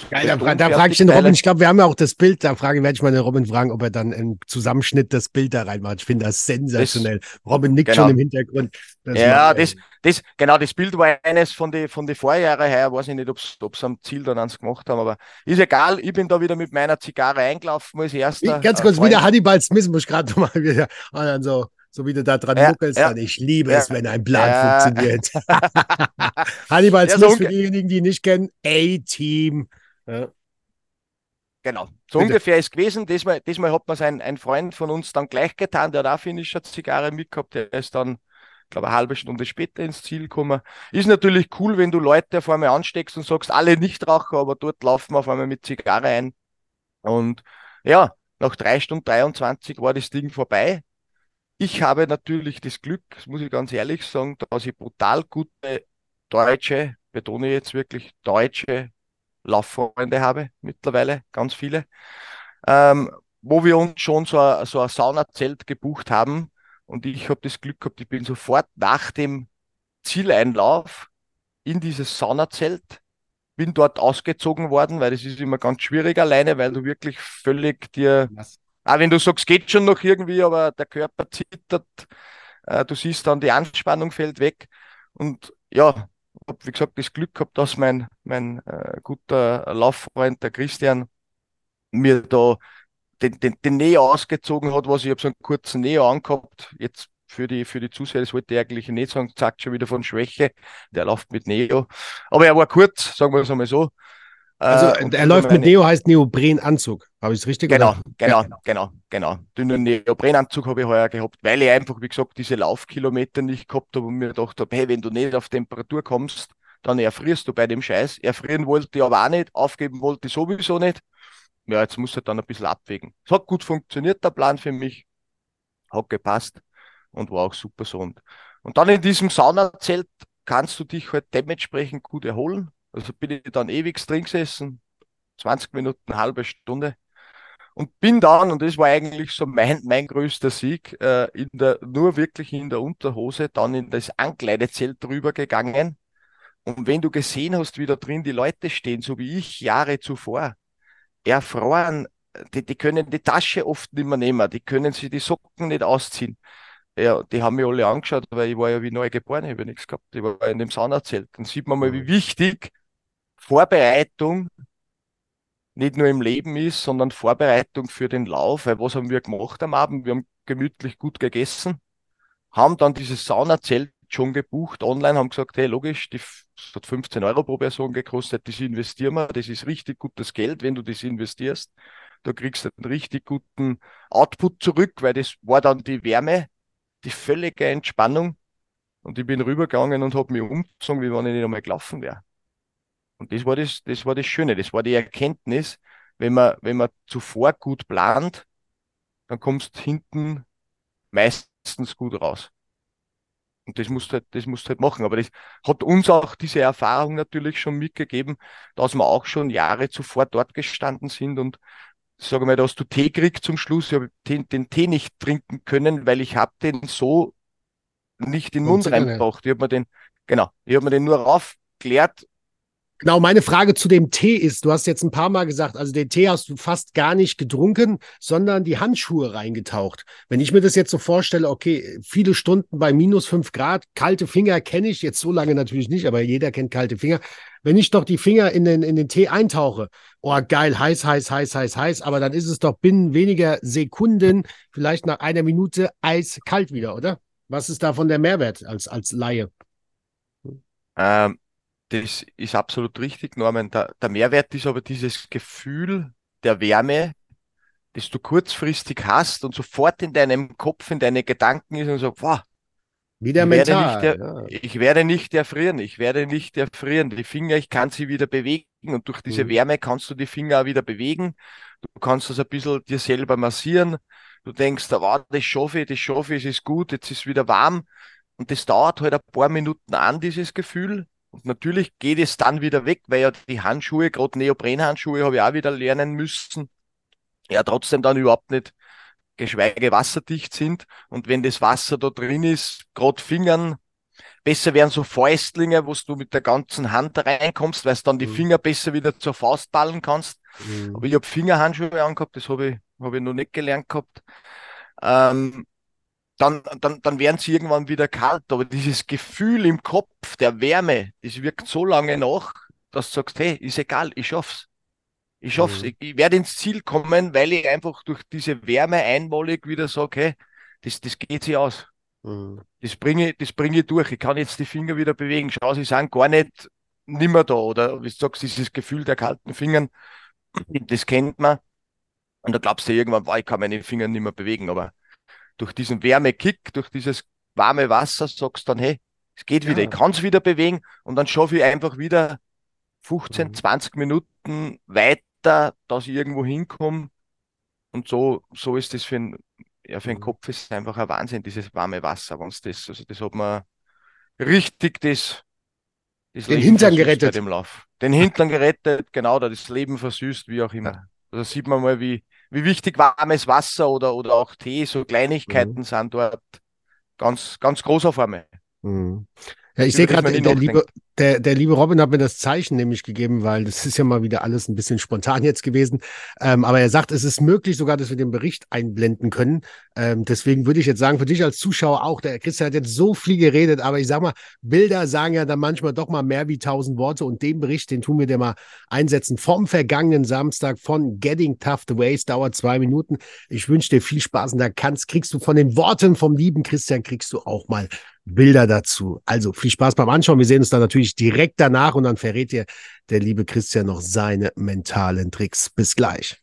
Speaker 1: Geil, da, da frage ich den Robin, ich glaube, wir haben ja auch das Bild, da frage werde ich mal den Robin fragen, ob er dann im Zusammenschnitt das Bild da reinmacht. Ich finde das sensationell. Das, Robin nickt genau. schon im Hintergrund.
Speaker 2: ja, das, das, genau, das Bild war eines von den von die Vorjahre her, weiß ich nicht, ob sie am Ziel dann eins gemacht haben, aber ist egal, ich bin da wieder mit meiner Zigarre eingelaufen als erster.
Speaker 1: Ganz kurz, wieder Hannibal Smith muss ich gerade mal wieder, und dann so, so wie du da dran ja, ja. ich liebe ja. es, wenn ein Plan ja. funktioniert. Hannibal Smith, so für diejenigen, die ihn nicht kennen, A-Team.
Speaker 2: Genau, so Bitte. ungefähr ist gewesen. Diesmal, diesmal hat man ein, ein Freund von uns dann gleich getan, der hat auch finnischer Zigarre mitgehabt, der ist dann, glaube eine halbe Stunde später ins Ziel gekommen. Ist natürlich cool, wenn du Leute auf einmal ansteckst und sagst, alle Nichtraucher, aber dort laufen wir auf einmal mit Zigarre ein. Und ja, nach drei Stunden 23 war das Ding vorbei. Ich habe natürlich das Glück, das muss ich ganz ehrlich sagen, dass ich brutal gute deutsche, betone ich jetzt wirklich deutsche Lauffreunde habe, mittlerweile, ganz viele, ähm, wo wir uns schon so ein, so ein Saunazelt gebucht haben. Und ich habe das Glück gehabt, ich bin sofort nach dem Zieleinlauf in dieses Saunazelt, bin dort ausgezogen worden, weil das ist immer ganz schwierig alleine, weil du wirklich völlig dir Was? Auch wenn du sagst, geht schon noch irgendwie, aber der Körper zittert, äh, du siehst dann, die Anspannung fällt weg. Und ja, habe, wie gesagt, das Glück gehabt, dass mein, mein äh, guter Lauffreund, der Christian, mir da den, den, den Neo ausgezogen hat, was ich habe so einen kurzen Neo angehabt. Jetzt für die, für die Zuseher, das wollte ich eigentlich nicht sagen, sagt schon wieder von Schwäche. Der läuft mit Neo. Aber er war kurz, sagen wir es einmal so.
Speaker 1: Also äh, er läuft mit Neo, heißt Neoprenanzug. Habe ich es richtig
Speaker 2: genau, oder? Genau, genau, genau, genau. Dünnen Neoprenanzug habe ich heuer gehabt, weil ich einfach, wie gesagt, diese Laufkilometer nicht gehabt habe und mir gedacht habe, hey, wenn du nicht auf Temperatur kommst, dann erfrierst du bei dem Scheiß. Erfrieren wollte ich aber auch nicht, aufgeben wollte ich sowieso nicht. Ja, jetzt muss er dann ein bisschen abwägen. Es hat gut funktioniert, der Plan für mich. Hat gepasst und war auch super so. Und, dann in diesem Saunazelt kannst du dich halt dementsprechend gut erholen also bin ich dann ewig drin gesessen, 20 Minuten, halbe Stunde. Und bin dann, und das war eigentlich so mein, mein größter Sieg, äh, in der, nur wirklich in der Unterhose, dann in das Ankleidezelt drüber gegangen. Und wenn du gesehen hast, wie da drin die Leute stehen, so wie ich Jahre zuvor, erfroren, die, die können die Tasche oft nicht mehr nehmen, die können sich die Socken nicht ausziehen. Ja, die haben mich alle angeschaut, weil ich war ja wie neu geboren, ich habe nichts gehabt. Ich war in dem Saunazelt. Dann sieht man mal, wie mhm. wichtig Vorbereitung nicht nur im Leben ist, sondern Vorbereitung für den Lauf. Weil was haben wir gemacht am Abend? Wir haben gemütlich gut gegessen, haben dann dieses Saunazelt schon gebucht online, haben gesagt, hey, logisch, die hat 15 Euro pro Person gekostet, das investieren wir, das ist richtig gutes Geld, wenn du das investierst. du kriegst einen richtig guten Output zurück, weil das war dann die Wärme, die völlige Entspannung. Und ich bin rübergegangen und habe mich umgezogen, wie wenn ich nicht einmal gelaufen wäre. Und das war das, das war das Schöne, das war die Erkenntnis, wenn man, wenn man zuvor gut plant, dann kommst hinten meistens gut raus. Und das musst du halt, das musst du halt machen. Aber das hat uns auch diese Erfahrung natürlich schon mitgegeben, dass wir auch schon Jahre zuvor dort gestanden sind und sage mal, da hast du Tee gekriegt zum Schluss. Ich habe den, den, Tee nicht trinken können, weil ich habe den so nicht in den Mund reingebracht. Ich habe mir den, genau, ich habe mir den nur raufgeklärt
Speaker 1: Genau, meine Frage zu dem Tee ist, du hast jetzt ein paar Mal gesagt, also den Tee hast du fast gar nicht getrunken, sondern die Handschuhe reingetaucht. Wenn ich mir das jetzt so vorstelle, okay, viele Stunden bei minus fünf Grad, kalte Finger kenne ich jetzt so lange natürlich nicht, aber jeder kennt kalte Finger. Wenn ich doch die Finger in den, in den Tee eintauche, oh geil, heiß, heiß, heiß, heiß, heiß, aber dann ist es doch binnen weniger Sekunden, vielleicht nach einer Minute eiskalt wieder, oder? Was ist davon der Mehrwert als, als Laie?
Speaker 2: Ähm das ist absolut richtig, Norman. Der, der Mehrwert ist aber dieses Gefühl der Wärme, das du kurzfristig hast und sofort in deinem Kopf, in deine Gedanken ist und so, wow,
Speaker 1: wieder
Speaker 2: ich
Speaker 1: mental.
Speaker 2: Werde ja. Ich werde nicht erfrieren, ich werde nicht erfrieren. Die Finger, ich kann sie wieder bewegen und durch diese mhm. Wärme kannst du die Finger auch wieder bewegen. Du kannst das ein bisschen dir selber massieren. Du denkst, wow, das schaffe ich, das schaffe ich, es ist gut, jetzt ist es wieder warm. Und das dauert halt ein paar Minuten an, dieses Gefühl. Und natürlich geht es dann wieder weg, weil ja die Handschuhe, gerade Neoprenhandschuhe, habe ich auch wieder lernen müssen, ja trotzdem dann überhaupt nicht geschweige wasserdicht sind. Und wenn das Wasser da drin ist, gerade Fingern, besser wären so Fäustlinge, wo du mit der ganzen Hand reinkommst, weil du dann die mhm. Finger besser wieder zur Faust ballen kannst. Mhm. Aber ich habe Fingerhandschuhe angehabt, das habe ich, hab ich noch nicht gelernt gehabt. Ähm, dann, dann, dann werden sie irgendwann wieder kalt. Aber dieses Gefühl im Kopf der Wärme, das wirkt so lange nach, dass du sagst, hey, ist egal, ich schaff's. Ich schaff's. Mhm. Ich, ich werde ins Ziel kommen, weil ich einfach durch diese Wärme einmalig wieder sage, hey, das, das geht sich aus. Mhm. Das bringe, das bringe ich durch. Ich kann jetzt die Finger wieder bewegen. Schau, sie sind gar nicht nimmer da. Oder wie du sagst, dieses Gefühl der kalten Fingern, das kennt man. Und da glaubst du irgendwann, boah, ich kann meine Finger nicht mehr bewegen. Aber durch diesen Wärmekick, durch dieses warme Wasser sagst du dann, hey, es geht wieder, ja. ich kann es wieder bewegen und dann schaffe ich einfach wieder 15, mhm. 20 Minuten weiter, dass ich irgendwo hinkomme. Und so, so ist das für, ein, ja, für den mhm. Kopf ist einfach ein Wahnsinn, dieses warme Wasser. Wenn's das, also das hat man richtig das,
Speaker 1: das den Leben Hintern gerettet.
Speaker 2: Dem Lauf. Den Hintern gerettet, genau, das Leben versüßt, wie auch immer. Da sieht man mal, wie, wie wichtig warmes Wasser oder, oder auch Tee, so Kleinigkeiten mhm. sind dort ganz, ganz großer Formel.
Speaker 1: Mhm. Ja, ich sehe gerade, der liebe, der, der liebe Robin hat mir das Zeichen nämlich gegeben, weil das ist ja mal wieder alles ein bisschen spontan jetzt gewesen. Ähm, aber er sagt, es ist möglich sogar, dass wir den Bericht einblenden können. Ähm, deswegen würde ich jetzt sagen, für dich als Zuschauer auch, der Christian hat jetzt so viel geredet, aber ich sag mal, Bilder sagen ja dann manchmal doch mal mehr wie tausend Worte und den Bericht, den tun wir dir mal einsetzen vom vergangenen Samstag von Getting Tough the Ways, dauert zwei Minuten. Ich wünsche dir viel Spaß und da kannst, kriegst du von den Worten vom lieben Christian, kriegst du auch mal Bilder dazu. Also viel Spaß beim Anschauen. Wir sehen uns dann natürlich direkt danach und dann verrät dir der liebe Christian noch seine mentalen Tricks. Bis gleich.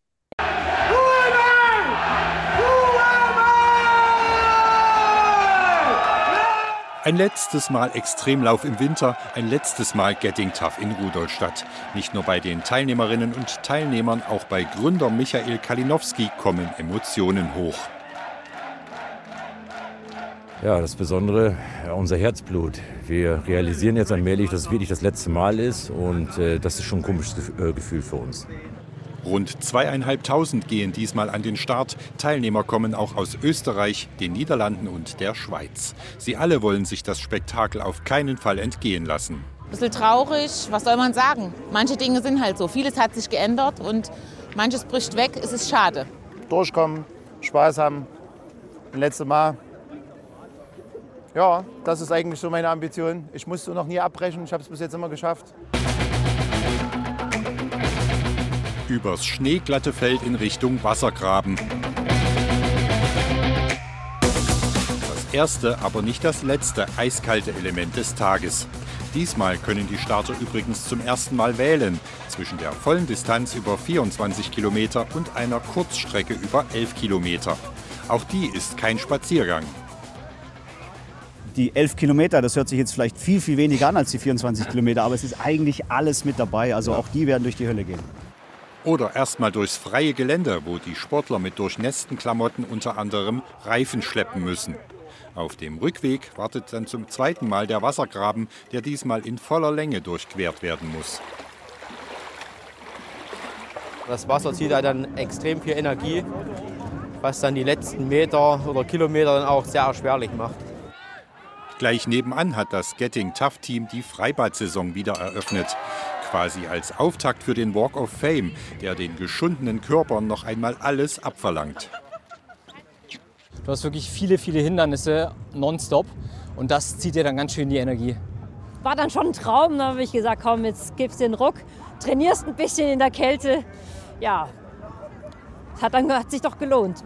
Speaker 3: Ein letztes Mal Extremlauf im Winter, ein letztes Mal Getting Tough in Rudolstadt. Nicht nur bei den Teilnehmerinnen und Teilnehmern, auch bei Gründer Michael Kalinowski kommen Emotionen hoch.
Speaker 4: Ja, das Besondere, unser Herzblut. Wir realisieren jetzt allmählich, dass es wirklich das letzte Mal ist und äh, das ist schon ein komisches äh, Gefühl für uns.
Speaker 3: Rund zweieinhalbtausend gehen diesmal an den Start. Teilnehmer kommen auch aus Österreich, den Niederlanden und der Schweiz. Sie alle wollen sich das Spektakel auf keinen Fall entgehen lassen.
Speaker 5: Ein bisschen traurig, was soll man sagen? Manche Dinge sind halt so. Vieles hat sich geändert und manches bricht weg. Es ist schade.
Speaker 6: Durchkommen, Spaß haben. Letztes Mal ja, das ist eigentlich so meine Ambition. Ich musste noch nie abbrechen, ich habe es bis jetzt immer geschafft.
Speaker 3: Übers schneeglatte Feld in Richtung Wassergraben. Das erste, aber nicht das letzte eiskalte Element des Tages. Diesmal können die Starter übrigens zum ersten Mal wählen zwischen der vollen Distanz über 24 Kilometer und einer Kurzstrecke über 11 Kilometer. Auch die ist kein Spaziergang.
Speaker 7: Die 11 Kilometer, das hört sich jetzt vielleicht viel, viel weniger an als die 24 Kilometer, aber es ist eigentlich alles mit dabei. Also auch die werden durch die Hölle gehen.
Speaker 3: Oder erstmal durchs freie Gelände, wo die Sportler mit durchnässten Klamotten unter anderem Reifen schleppen müssen. Auf dem Rückweg wartet dann zum zweiten Mal der Wassergraben, der diesmal in voller Länge durchquert werden muss.
Speaker 8: Das Wasser zieht halt dann extrem viel Energie, was dann die letzten Meter oder Kilometer dann auch sehr erschwerlich macht.
Speaker 3: Gleich nebenan hat das Getting Tough Team die Freibad-Saison wieder eröffnet. Quasi als Auftakt für den Walk of Fame, der den geschundenen Körpern noch einmal alles abverlangt.
Speaker 9: Du hast wirklich viele, viele Hindernisse nonstop und das zieht dir dann ganz schön die Energie.
Speaker 10: War dann schon ein Traum, da habe ich gesagt, komm, jetzt gibst den Ruck, trainierst ein bisschen in der Kälte. Ja, hat, dann, hat sich doch gelohnt.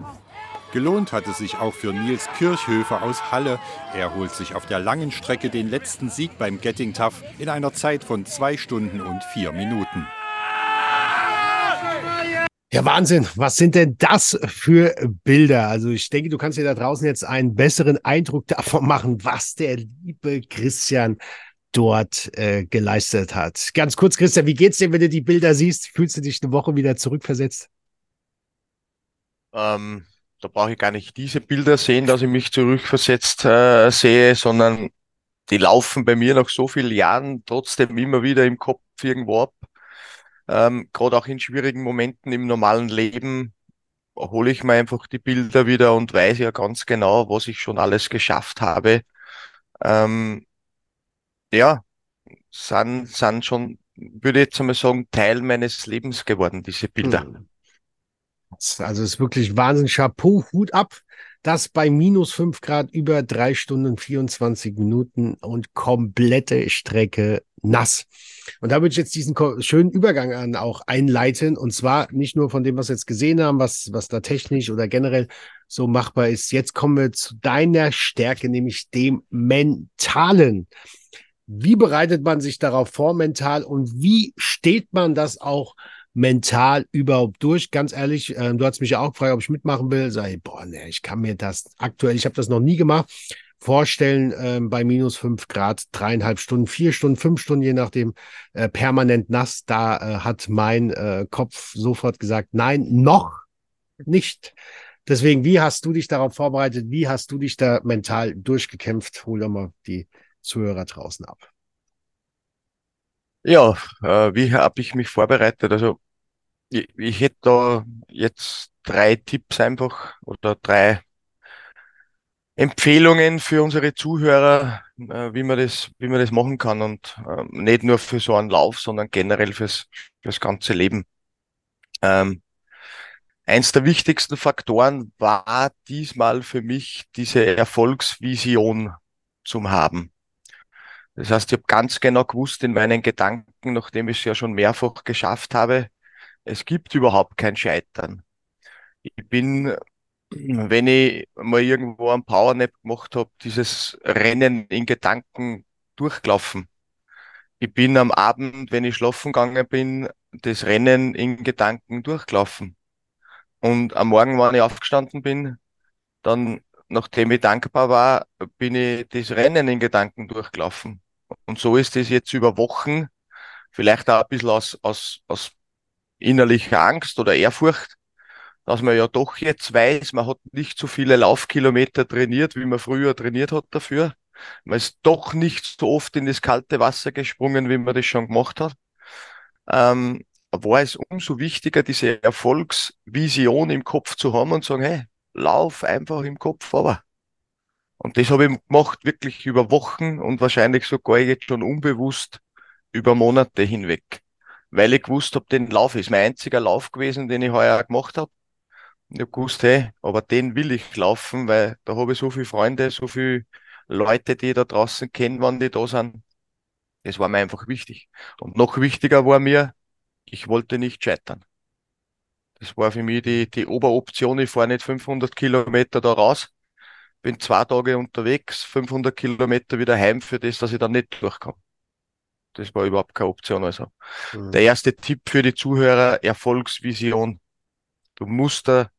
Speaker 3: Gelohnt hat es sich auch für Nils Kirchhöfer aus Halle. Er holt sich auf der langen Strecke den letzten Sieg beim Getting Tough in einer Zeit von zwei Stunden und vier Minuten.
Speaker 1: Ja, Wahnsinn. Was sind denn das für Bilder? Also ich denke, du kannst dir da draußen jetzt einen besseren Eindruck davon machen, was der liebe Christian dort äh, geleistet hat. Ganz kurz, Christian, wie geht's dir, wenn du die Bilder siehst? Fühlst du dich eine Woche wieder zurückversetzt?
Speaker 2: Ähm, da brauche ich gar nicht diese Bilder sehen, dass ich mich zurückversetzt äh, sehe, sondern die laufen bei mir nach so vielen Jahren trotzdem immer wieder im Kopf irgendwo ab. Ähm, Gerade auch in schwierigen Momenten im normalen Leben hole ich mir einfach die Bilder wieder und weiß ja ganz genau, was ich schon alles geschafft habe. Ähm, ja, sind, sind schon, würde ich jetzt einmal sagen, Teil meines Lebens geworden, diese Bilder.
Speaker 1: Hm. Also ist wirklich Wahnsinn. Chapeau, Hut ab. Das bei minus fünf Grad über drei Stunden 24 Minuten und komplette Strecke nass. Und da würde ich jetzt diesen schönen Übergang an auch einleiten. Und zwar nicht nur von dem, was wir jetzt gesehen haben, was, was da technisch oder generell so machbar ist. Jetzt kommen wir zu deiner Stärke, nämlich dem Mentalen. Wie bereitet man sich darauf vor mental und wie steht man das auch mental überhaupt durch? Ganz ehrlich, äh, du hast mich ja auch gefragt, ob ich mitmachen will. Sag ich, boah, nee, ich kann mir das aktuell, ich habe das noch nie gemacht vorstellen, äh, bei minus fünf Grad, dreieinhalb Stunden, vier Stunden, fünf Stunden, je nachdem, äh, permanent nass. Da äh, hat mein äh, Kopf sofort gesagt, nein, noch nicht. Deswegen, wie hast du dich darauf vorbereitet? Wie hast du dich da mental durchgekämpft? Hol doch mal die Zuhörer draußen ab.
Speaker 2: Ja, äh, wie habe ich mich vorbereitet? Also ich, hätte da jetzt drei Tipps einfach oder drei Empfehlungen für unsere Zuhörer, äh, wie man das, wie man das machen kann und äh, nicht nur für so einen Lauf, sondern generell fürs, fürs ganze Leben. Ähm, eins der wichtigsten Faktoren war diesmal für mich diese Erfolgsvision zum haben. Das heißt, ich habe ganz genau gewusst in meinen Gedanken, nachdem ich es ja schon mehrfach geschafft habe, es gibt überhaupt kein Scheitern. Ich bin wenn ich mal irgendwo einen Powernap gemacht habe, dieses Rennen in Gedanken durchgelaufen. Ich bin am Abend, wenn ich schlafen gegangen bin, das Rennen in Gedanken durchgelaufen. Und am Morgen, wenn ich aufgestanden bin, dann, nachdem ich dankbar war, bin ich das Rennen in Gedanken durchgelaufen. Und so ist es jetzt über Wochen, vielleicht auch ein bisschen aus, aus, aus innerlicher Angst oder Ehrfurcht, dass man ja doch jetzt weiß, man hat nicht so viele Laufkilometer trainiert, wie man früher trainiert hat dafür. Man ist doch nicht so oft in das kalte Wasser gesprungen, wie man das schon gemacht hat. Ähm, war es umso wichtiger, diese Erfolgsvision im Kopf zu haben und zu sagen, hey, lauf einfach im Kopf aber. Und das habe ich gemacht wirklich über Wochen und wahrscheinlich sogar jetzt schon unbewusst über Monate hinweg. Weil ich gewusst habe, den Lauf ist mein einziger Lauf gewesen, den ich heuer gemacht habe. Ich habe gewusst, hey, aber den will ich laufen, weil da habe ich so viele Freunde, so viele Leute, die ich da draußen kennen, wann die da sind. Das war mir einfach wichtig. Und noch wichtiger war mir, ich wollte nicht scheitern. Das war für mich die, die Oberoption. Ich fahre nicht 500 Kilometer da raus, bin zwei Tage unterwegs, 500 Kilometer wieder heim für das, dass ich dann nicht durchkomme. Das war überhaupt keine Option. Also mhm. der erste Tipp für die Zuhörer, Erfolgsvision. Du musst da,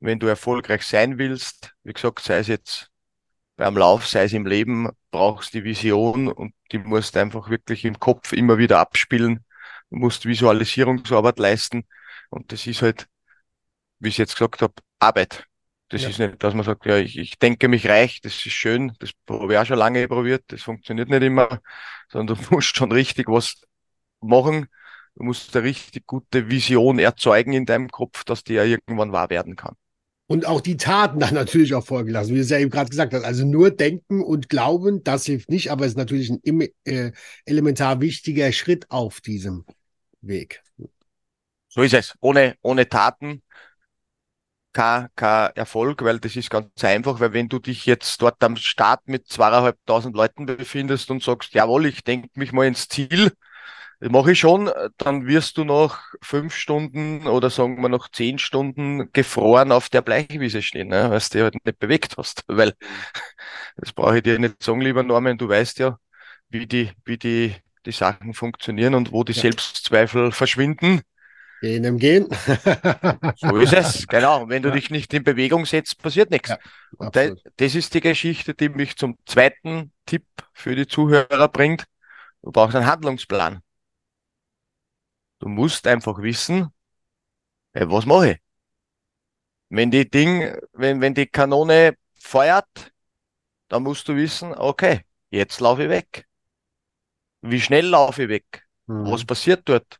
Speaker 2: wenn du erfolgreich sein willst, wie gesagt, sei es jetzt beim Lauf, sei es im Leben, brauchst die Vision und die musst einfach wirklich im Kopf immer wieder abspielen. Du musst Visualisierungsarbeit leisten und das ist halt, wie ich jetzt gesagt habe, Arbeit. Das ja. ist nicht, dass man sagt, ja, ich, ich denke mich reich, das ist schön, das habe ich auch schon lange probiert, das funktioniert nicht immer, sondern du musst schon richtig was machen. Du musst eine richtig gute Vision erzeugen in deinem Kopf, dass die ja irgendwann wahr werden kann.
Speaker 1: Und auch die Taten dann natürlich auch folgen lassen, wie du es ja eben gerade gesagt hast. Also nur denken und glauben, das hilft nicht, aber es ist natürlich ein äh, elementar wichtiger Schritt auf diesem Weg.
Speaker 2: So ist es. Ohne, ohne Taten kein, kein Erfolg, weil das ist ganz einfach, weil wenn du dich jetzt dort am Start mit zweieinhalbtausend Leuten befindest und sagst, jawohl, ich denke mich mal ins Ziel, das mache ich schon, dann wirst du nach fünf Stunden oder sagen wir nach zehn Stunden gefroren auf der Bleichwiese stehen, ne? weil du dich halt nicht bewegt hast. Weil, das brauche ich dir nicht sagen, lieber Norman, du weißt ja, wie die, wie die, die Sachen funktionieren und wo die ja. Selbstzweifel verschwinden.
Speaker 1: Gehen im Gehen.
Speaker 2: so ist es, genau. Wenn du dich nicht in Bewegung setzt, passiert nichts. Ja, und das ist die Geschichte, die mich zum zweiten Tipp für die Zuhörer bringt. Du brauchst einen Handlungsplan. Du musst einfach wissen, hey, was mache ich? Wenn die Ding, wenn, wenn die Kanone feuert, dann musst du wissen, okay, jetzt laufe ich weg. Wie schnell laufe ich weg? Mhm. Was passiert dort?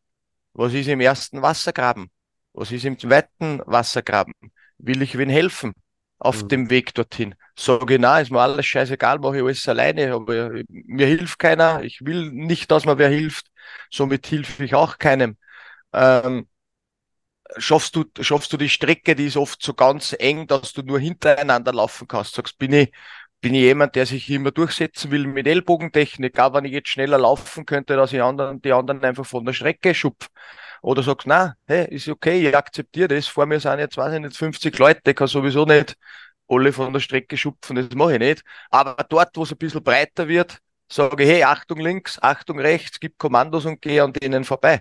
Speaker 2: Was ist im ersten Wassergraben? Was ist im zweiten Wassergraben? Will ich wen helfen auf mhm. dem Weg dorthin? Sage ich, na, ist mir alles scheißegal, mache ich alles alleine, aber mir hilft keiner. Ich will nicht, dass mir wer hilft. Somit hilfe ich auch keinem. Ähm, schaffst du, schaffst du die Strecke, die ist oft so ganz eng, dass du nur hintereinander laufen kannst. Sagst, bin ich, bin ich jemand, der sich immer durchsetzen will mit Ellbogentechnik, auch wenn ich jetzt schneller laufen könnte, dass ich anderen, die anderen einfach von der Strecke schupf. Oder sagst, na, hey, ist okay, ich akzeptiere das. Vor mir sind jetzt, weiß ich nicht, 50 Leute, ich kann sowieso nicht alle von der Strecke schupfen, das mache ich nicht. Aber dort, wo es ein bisschen breiter wird, sage ich, hey, Achtung links, Achtung rechts, gib Kommandos und gehe an denen vorbei.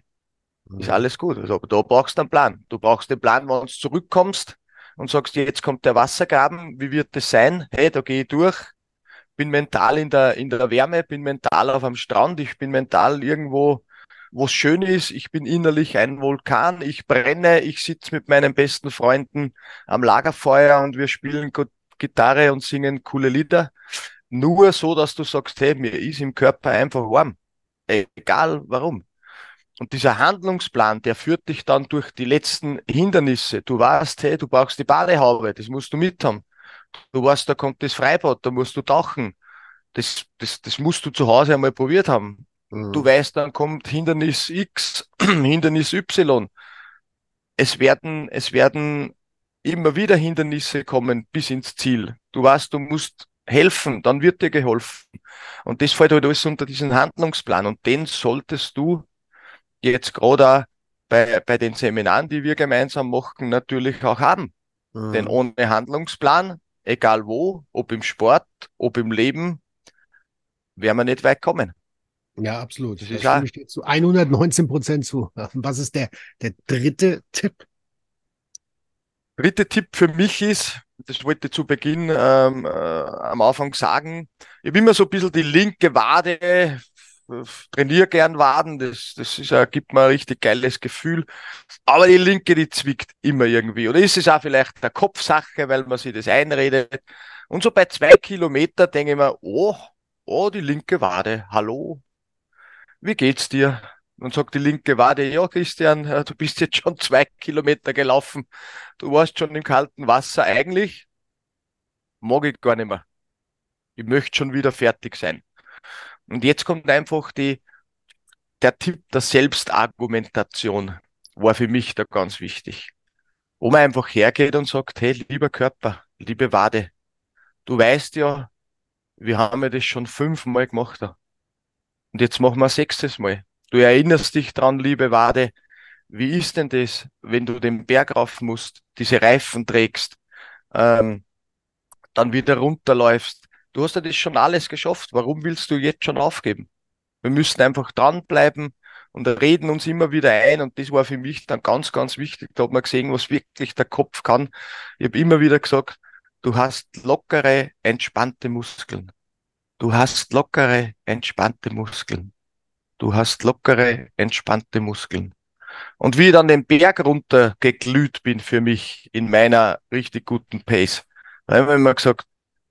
Speaker 2: Mhm. Ist alles gut. Also, da brauchst du einen Plan. Du brauchst den Plan, wenn du zurückkommst, und sagst, jetzt kommt der Wassergraben, wie wird das sein? Hey, da gehe ich durch, bin mental in der, in der Wärme, bin mental auf am Strand, ich bin mental irgendwo, wo es schön ist, ich bin innerlich ein Vulkan, ich brenne, ich sitze mit meinen besten Freunden am Lagerfeuer und wir spielen Gitarre und singen coole Lieder. Nur so, dass du sagst, hey, mir ist im Körper einfach warm. Egal warum. Und dieser Handlungsplan, der führt dich dann durch die letzten Hindernisse. Du weißt, hey, du brauchst die Badehaube, das musst du mit haben. Du weißt, da kommt das Freibad, da musst du tauchen. Das, das, das musst du zu Hause einmal probiert haben. Mhm. Du weißt, dann kommt Hindernis X, Hindernis Y. Es werden, es werden immer wieder Hindernisse kommen bis ins Ziel. Du weißt, du musst helfen, dann wird dir geholfen. Und das fällt halt alles unter diesen Handlungsplan. Und den solltest du jetzt gerade bei, bei den Seminaren, die wir gemeinsam machen, natürlich auch haben. Mhm. Denn ohne Handlungsplan, egal wo, ob im Sport, ob im Leben, werden wir nicht weit kommen.
Speaker 1: Ja, absolut. Das, das stimme ich dir zu 119 Prozent zu. Was ist der, der dritte Tipp?
Speaker 2: Dritte Tipp für mich ist, das wollte ich zu Beginn ähm, äh, am Anfang sagen, ich habe immer so ein bisschen die linke Wade trainiere gern Waden, das, das ist, äh, gibt mir ein richtig geiles Gefühl. Aber die linke, die zwickt immer irgendwie. Oder ist es auch vielleicht eine Kopfsache, weil man sich das einredet? Und so bei zwei Kilometer denke ich mir, oh, oh, die linke Wade, hallo, wie geht's dir? Und sagt die linke Wade, ja, Christian, äh, du bist jetzt schon zwei Kilometer gelaufen. Du warst schon im kalten Wasser. Eigentlich mag ich gar nicht mehr. Ich möchte schon wieder fertig sein. Und jetzt kommt einfach die, der Tipp der Selbstargumentation war für mich da ganz wichtig. Wo man einfach hergeht und sagt, hey, lieber Körper, liebe Wade, du weißt ja, wir haben ja das schon fünfmal gemacht. Und jetzt machen wir ein sechstes Mal. Du erinnerst dich dran, liebe Wade, wie ist denn das, wenn du den Berg rauf musst, diese Reifen trägst, ähm, dann wieder runterläufst, Du hast ja das schon alles geschafft. Warum willst du jetzt schon aufgeben? Wir müssen einfach dranbleiben und reden uns immer wieder ein. Und das war für mich dann ganz, ganz wichtig. Da hat man gesehen, was wirklich der Kopf kann. Ich habe immer wieder gesagt, du hast lockere, entspannte Muskeln. Du hast lockere, entspannte Muskeln. Du hast lockere, entspannte Muskeln. Und wie ich dann den Berg runter geglüht bin für mich in meiner richtig guten Pace, da haben wir immer gesagt,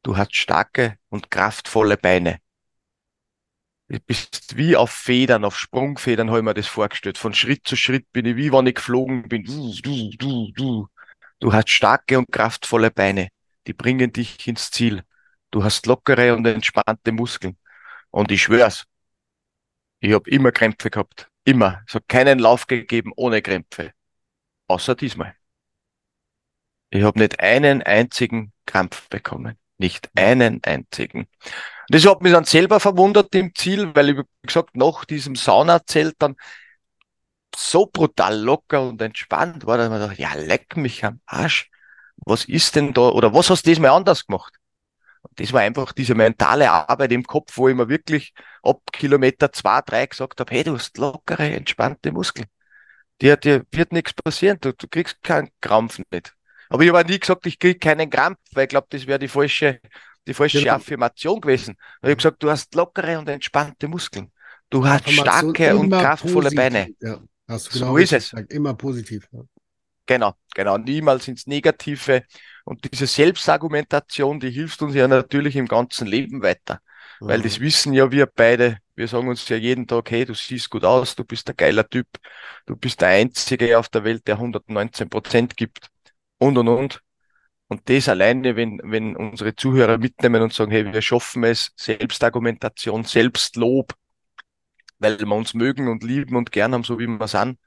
Speaker 2: du hast starke und kraftvolle Beine. Du bist wie auf Federn, auf Sprungfedern habe ich mir das vorgestellt. Von Schritt zu Schritt bin ich, wie wenn ich geflogen bin. Du, du, du, du. Du hast starke und kraftvolle Beine. Die bringen dich ins Ziel. Du hast lockere und entspannte Muskeln. Und ich schwör's, ich habe immer Krämpfe gehabt. Immer. Es hat keinen Lauf gegeben ohne Krämpfe. Außer diesmal. Ich habe nicht einen einzigen Krampf bekommen. Nicht einen einzigen. Und das hat mich dann selber verwundert im Ziel, weil ich, wie gesagt, nach diesem Saunazelt dann so brutal locker und entspannt war, dass man dachte, ja, leck mich am Arsch. Was ist denn da, oder was hast du diesmal anders gemacht? das war einfach diese mentale Arbeit im Kopf, wo ich mir wirklich ab Kilometer zwei, drei gesagt habe, hey, du hast lockere, entspannte Muskeln. Dir, dir wird nichts passieren, du, du kriegst keinen Krampf nicht. Aber ich habe nie gesagt, ich krieg keinen Krampf, weil ich glaube, das wäre die falsche, die falsche genau. Affirmation gewesen. Ich habe gesagt, du hast lockere und entspannte Muskeln. Du hast starke und kraftvolle positiv. Beine. Ja,
Speaker 1: hast du genau so ist es. Gesagt. Immer positiv. Ja.
Speaker 2: Genau, genau. Niemals ins Negative. Und diese Selbstargumentation, die hilft uns ja natürlich im ganzen Leben weiter. Mhm. Weil das wissen ja wir beide. Wir sagen uns ja jeden Tag, hey, du siehst gut aus, du bist ein geiler Typ, du bist der Einzige auf der Welt, der 119 Prozent gibt. Und, und, und. Und das alleine, wenn, wenn unsere Zuhörer mitnehmen und sagen, hey, wir schaffen es, Selbstargumentation, Selbstlob, weil wir uns mögen und lieben und gern haben, so wie wir sind,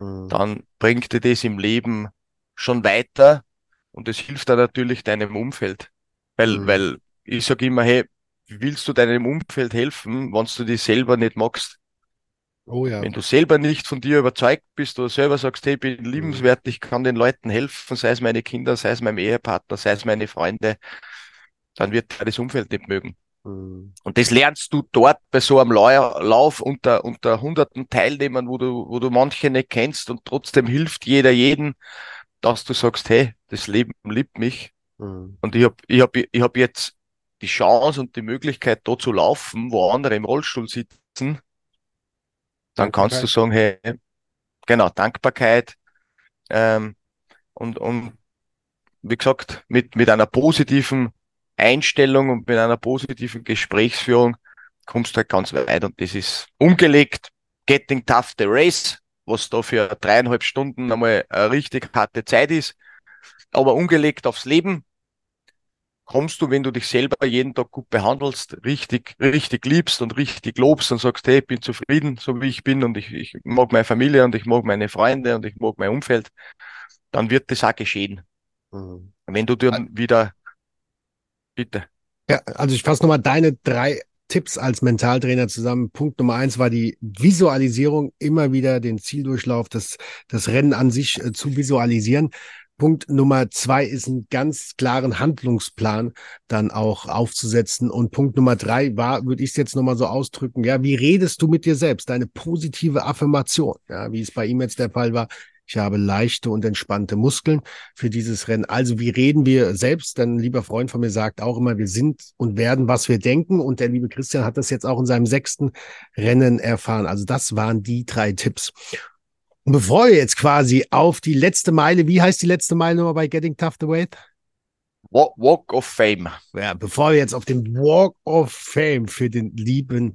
Speaker 2: mhm. dann bringt dir das im Leben schon weiter und es hilft dann natürlich deinem Umfeld. Weil, mhm. weil ich sage immer, hey, willst du deinem Umfeld helfen, wenn du dich selber nicht magst? Oh ja. Wenn du selber nicht von dir überzeugt bist oder selber sagst, hey, ich bin liebenswert, ich kann den Leuten helfen, sei es meine Kinder, sei es mein Ehepartner, sei es meine Freunde, dann wird das Umfeld nicht mögen. Mhm. Und das lernst du dort bei so einem Lauf unter, unter hunderten Teilnehmern, wo du, wo du manche nicht kennst und trotzdem hilft jeder jeden, dass du sagst, hey, das Leben liebt mich. Mhm. Und ich habe ich hab, ich hab jetzt die Chance und die Möglichkeit, da zu laufen, wo andere im Rollstuhl sitzen. Dann kannst du sagen, hey, genau, Dankbarkeit. Ähm, und, und wie gesagt, mit, mit einer positiven Einstellung und mit einer positiven Gesprächsführung kommst du halt ganz weit und das ist umgelegt. Getting Tough the Race, was da für dreieinhalb Stunden einmal eine richtig harte Zeit ist, aber umgelegt aufs Leben kommst du, wenn du dich selber jeden Tag gut behandelst, richtig, richtig liebst und richtig lobst und sagst, hey, ich bin zufrieden, so wie ich bin und ich, ich mag meine Familie und ich mag meine Freunde und ich mag mein Umfeld, dann wird das auch geschehen. Mhm. Wenn du dann wieder Bitte.
Speaker 1: Ja, also ich fasse nochmal deine drei Tipps als Mentaltrainer zusammen. Punkt Nummer eins war die Visualisierung, immer wieder den Zieldurchlauf, das, das Rennen an sich äh, zu visualisieren. Punkt Nummer zwei ist einen ganz klaren Handlungsplan dann auch aufzusetzen. Und Punkt Nummer drei war, würde ich es jetzt nochmal so ausdrücken, ja, wie redest du mit dir selbst? Deine positive Affirmation, ja, wie es bei ihm jetzt der Fall war. Ich habe leichte und entspannte Muskeln für dieses Rennen. Also wie reden wir selbst? Denn ein lieber Freund von mir sagt auch immer, wir sind und werden, was wir denken. Und der liebe Christian hat das jetzt auch in seinem sechsten Rennen erfahren. Also das waren die drei Tipps. Und bevor wir jetzt quasi auf die letzte Meile, wie heißt die letzte Meile nochmal bei Getting Tough the Weight?
Speaker 2: Walk of Fame.
Speaker 1: Ja, bevor wir jetzt auf den Walk of Fame für den lieben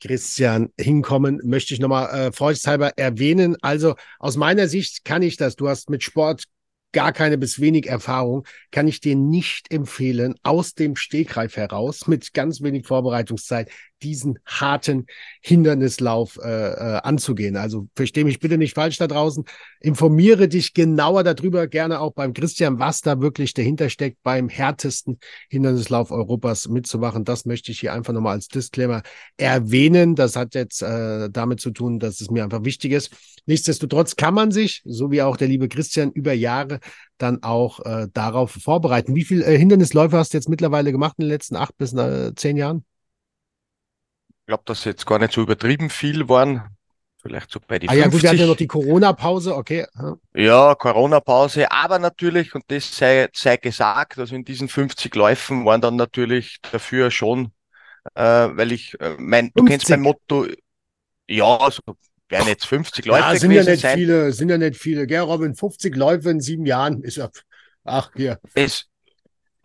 Speaker 1: Christian hinkommen, möchte ich nochmal äh, freudeshalber erwähnen. Also aus meiner Sicht kann ich das. Du hast mit Sport gar keine bis wenig Erfahrung, kann ich dir nicht empfehlen, aus dem Stegreif heraus mit ganz wenig Vorbereitungszeit diesen harten Hindernislauf äh, äh, anzugehen. Also verstehe mich bitte nicht falsch da draußen. Informiere dich genauer darüber, gerne auch beim Christian, was da wirklich dahinter steckt, beim härtesten Hindernislauf Europas mitzumachen. Das möchte ich hier einfach nochmal als Disclaimer erwähnen. Das hat jetzt äh, damit zu tun, dass es mir einfach wichtig ist. Nichtsdestotrotz kann man sich, so wie auch der liebe Christian, über Jahre dann auch äh, darauf vorbereiten. Wie viele äh, Hindernisläufe hast du jetzt mittlerweile gemacht in den letzten acht bis äh, zehn Jahren?
Speaker 2: Glaube, dass jetzt gar nicht so übertrieben viel waren. Vielleicht so bei die
Speaker 1: Ah ja, gut, wir hatten ja
Speaker 2: 50.
Speaker 1: noch die Corona-Pause, okay. ja.
Speaker 2: Corona-Pause, aber natürlich, und das sei, sei gesagt, also in diesen 50 Läufen waren dann natürlich dafür schon, äh, weil ich, äh, mein, du kennst
Speaker 1: 50.
Speaker 2: mein Motto, ja, also werden jetzt 50 Läufe
Speaker 1: Ja, sind ja nicht
Speaker 2: sein.
Speaker 1: viele, sind ja nicht viele. Gell, Robin, 50 Läufe in sieben Jahren ist ja, ach, hier.
Speaker 2: Es,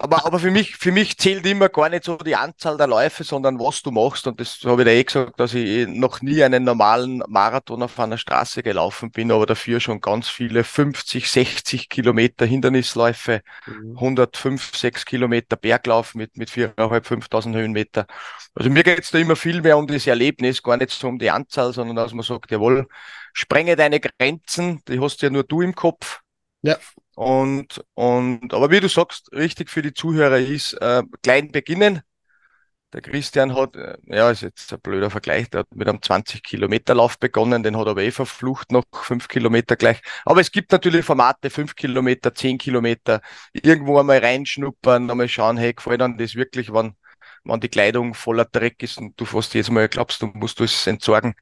Speaker 2: aber, aber für mich, für mich zählt immer gar nicht so die Anzahl der Läufe, sondern was du machst. Und das habe ich dir eh gesagt, dass ich noch nie einen normalen Marathon auf einer Straße gelaufen bin, aber dafür schon ganz viele 50, 60 Kilometer Hindernisläufe, 105, 6 Kilometer Berglauf mit, mit 4.500, 5.000 Höhenmeter. Also mir geht's da immer viel mehr um das Erlebnis, gar nicht so um die Anzahl, sondern dass man sagt, jawohl, sprenge deine Grenzen, die hast ja nur du im Kopf.
Speaker 1: Ja.
Speaker 2: Und, und, aber wie du sagst, richtig für die Zuhörer ist, äh, klein beginnen. Der Christian hat, äh, ja, ist jetzt ein blöder Vergleich, der hat mit einem 20 Kilometer Lauf begonnen, den hat er aber eh verflucht noch fünf Kilometer gleich. Aber es gibt natürlich Formate, fünf Kilometer, zehn Kilometer, irgendwo einmal reinschnuppern, einmal schauen, hey, gefällt einem das wirklich, wann, wann die Kleidung voller Dreck ist und du fast jedes Mal glaubst, du musst es entsorgen.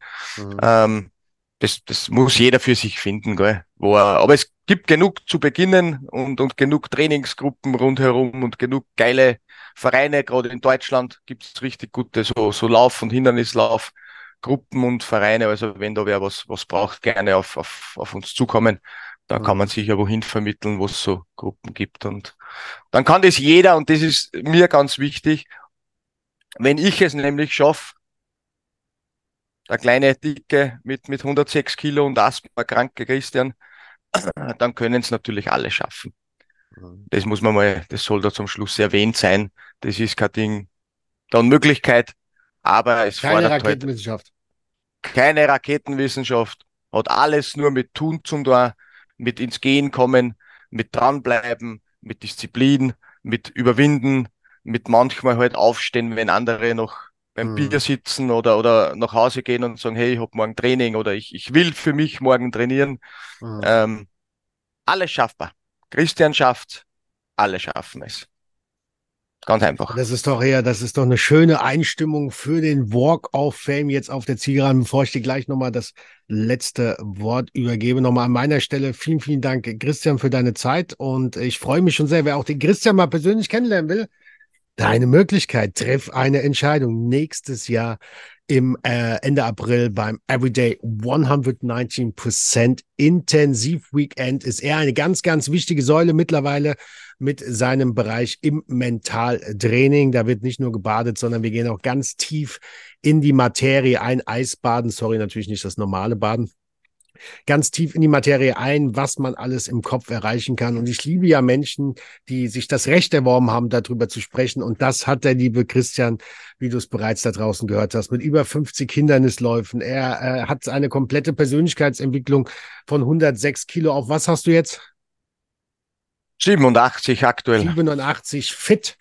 Speaker 2: Ähm, das, das muss jeder für sich finden, gell? Wo er, aber es gibt genug zu beginnen und, und genug Trainingsgruppen rundherum und genug geile Vereine, gerade in Deutschland gibt's richtig gute so, so Lauf- und Hindernislauf. Gruppen und Vereine, also wenn da wer was, was braucht, gerne auf, auf, auf uns zukommen. Da kann man sicher wohin vermitteln, wo es so Gruppen gibt. Und dann kann das jeder, und das ist mir ganz wichtig, wenn ich es nämlich schaffe, der kleine Dicke mit, mit 106 Kilo und Asthma kranke Christian, dann können es natürlich alle schaffen. Das muss man mal, das soll da zum Schluss erwähnt sein. Das ist kein Ding der Unmöglichkeit, aber es
Speaker 1: Keine
Speaker 2: fordert halt
Speaker 1: Raketenwissenschaft.
Speaker 2: keine Raketenwissenschaft, hat alles nur mit Tun zum Tor, mit ins Gehen kommen, mit dranbleiben, mit Disziplin, mit Überwinden, mit manchmal halt aufstehen, wenn andere noch beim
Speaker 1: Mhm.
Speaker 2: Bier sitzen oder, oder nach Hause gehen und sagen, hey, ich hab morgen Training oder ich, ich will für mich morgen trainieren.
Speaker 1: Mhm.
Speaker 2: Ähm, alles schaffbar. Christian schafft, alle schaffen es. Ganz einfach.
Speaker 1: Das ist doch eher, das ist doch eine schöne Einstimmung für den Walk of Fame jetzt auf der Zielgeraden. Bevor ich dir gleich nochmal das letzte Wort übergebe, nochmal an meiner Stelle vielen, vielen Dank, Christian, für deine Zeit. Und ich freue mich schon sehr, wer auch den Christian mal persönlich kennenlernen will. Deine Möglichkeit, treff eine Entscheidung nächstes Jahr im äh, Ende April beim Everyday 119% Intensiv Weekend ist er eine ganz, ganz wichtige Säule mittlerweile mit seinem Bereich im Mentaltraining. Da wird nicht nur gebadet, sondern wir gehen auch ganz tief in die Materie ein. Eisbaden, sorry, natürlich nicht das normale Baden. Ganz tief in die Materie ein, was man alles im Kopf erreichen kann. Und ich liebe ja Menschen, die sich das Recht erworben haben, darüber zu sprechen. Und das hat der liebe Christian, wie du es bereits da draußen gehört hast, mit über 50 Hindernisläufen. Er äh, hat eine komplette Persönlichkeitsentwicklung von 106 Kilo auf. Was hast du jetzt?
Speaker 2: 87 aktuell.
Speaker 1: 87 fit,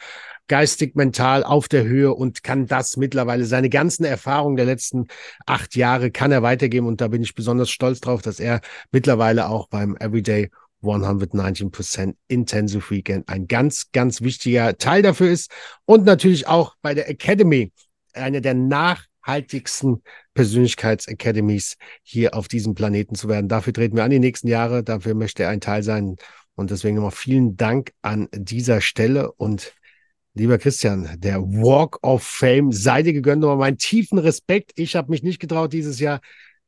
Speaker 1: geistig, mental auf der Höhe und kann das mittlerweile, seine ganzen Erfahrungen der letzten acht Jahre kann er weitergeben und da bin ich besonders stolz drauf, dass er mittlerweile auch beim Everyday 119% Intensive Weekend ein ganz, ganz wichtiger Teil dafür ist und natürlich auch bei der Academy, eine der nachhaltigsten Persönlichkeitsacademies hier auf diesem Planeten zu werden. Dafür treten wir an die nächsten Jahre, dafür möchte er ein Teil sein und deswegen nochmal vielen Dank an dieser Stelle und Lieber Christian, der Walk of Fame sei dir gegönnt, nochmal meinen tiefen Respekt. Ich habe mich nicht getraut, dieses Jahr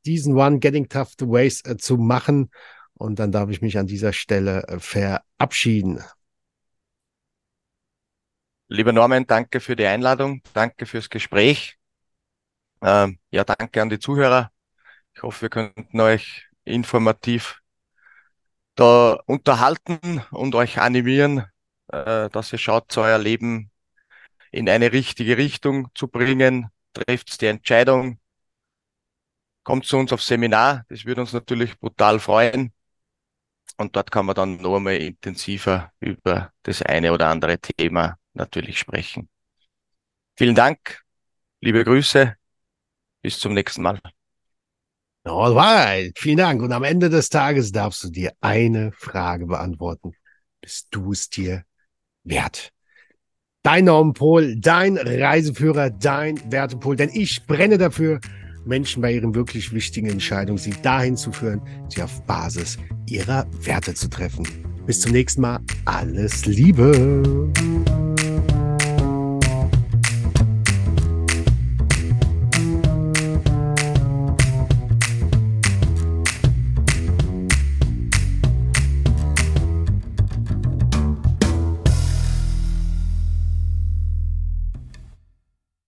Speaker 1: diesen One Getting Tough to Waste äh, zu machen. Und dann darf ich mich an dieser Stelle äh, verabschieden.
Speaker 2: Lieber Norman, danke für die Einladung, danke fürs Gespräch. Ähm, ja, danke an die Zuhörer. Ich hoffe, wir könnten euch informativ da unterhalten und euch animieren, äh, dass ihr schaut, euer Leben in eine richtige Richtung zu bringen. Trefft die Entscheidung. Kommt zu uns aufs Seminar. Das würde uns natürlich brutal freuen. Und dort kann man dann noch einmal intensiver über das eine oder andere Thema natürlich sprechen. Vielen Dank. Liebe Grüße. Bis zum nächsten Mal.
Speaker 1: Alright, vielen Dank. Und am Ende des Tages darfst du dir eine Frage beantworten. Bist du es dir wert? dein Normpol, dein Reiseführer, dein Wertepol. Denn ich brenne dafür, Menschen bei ihren wirklich wichtigen Entscheidungen sie dahin zu führen, sie auf Basis ihrer Werte zu treffen. Bis zum nächsten Mal. Alles Liebe.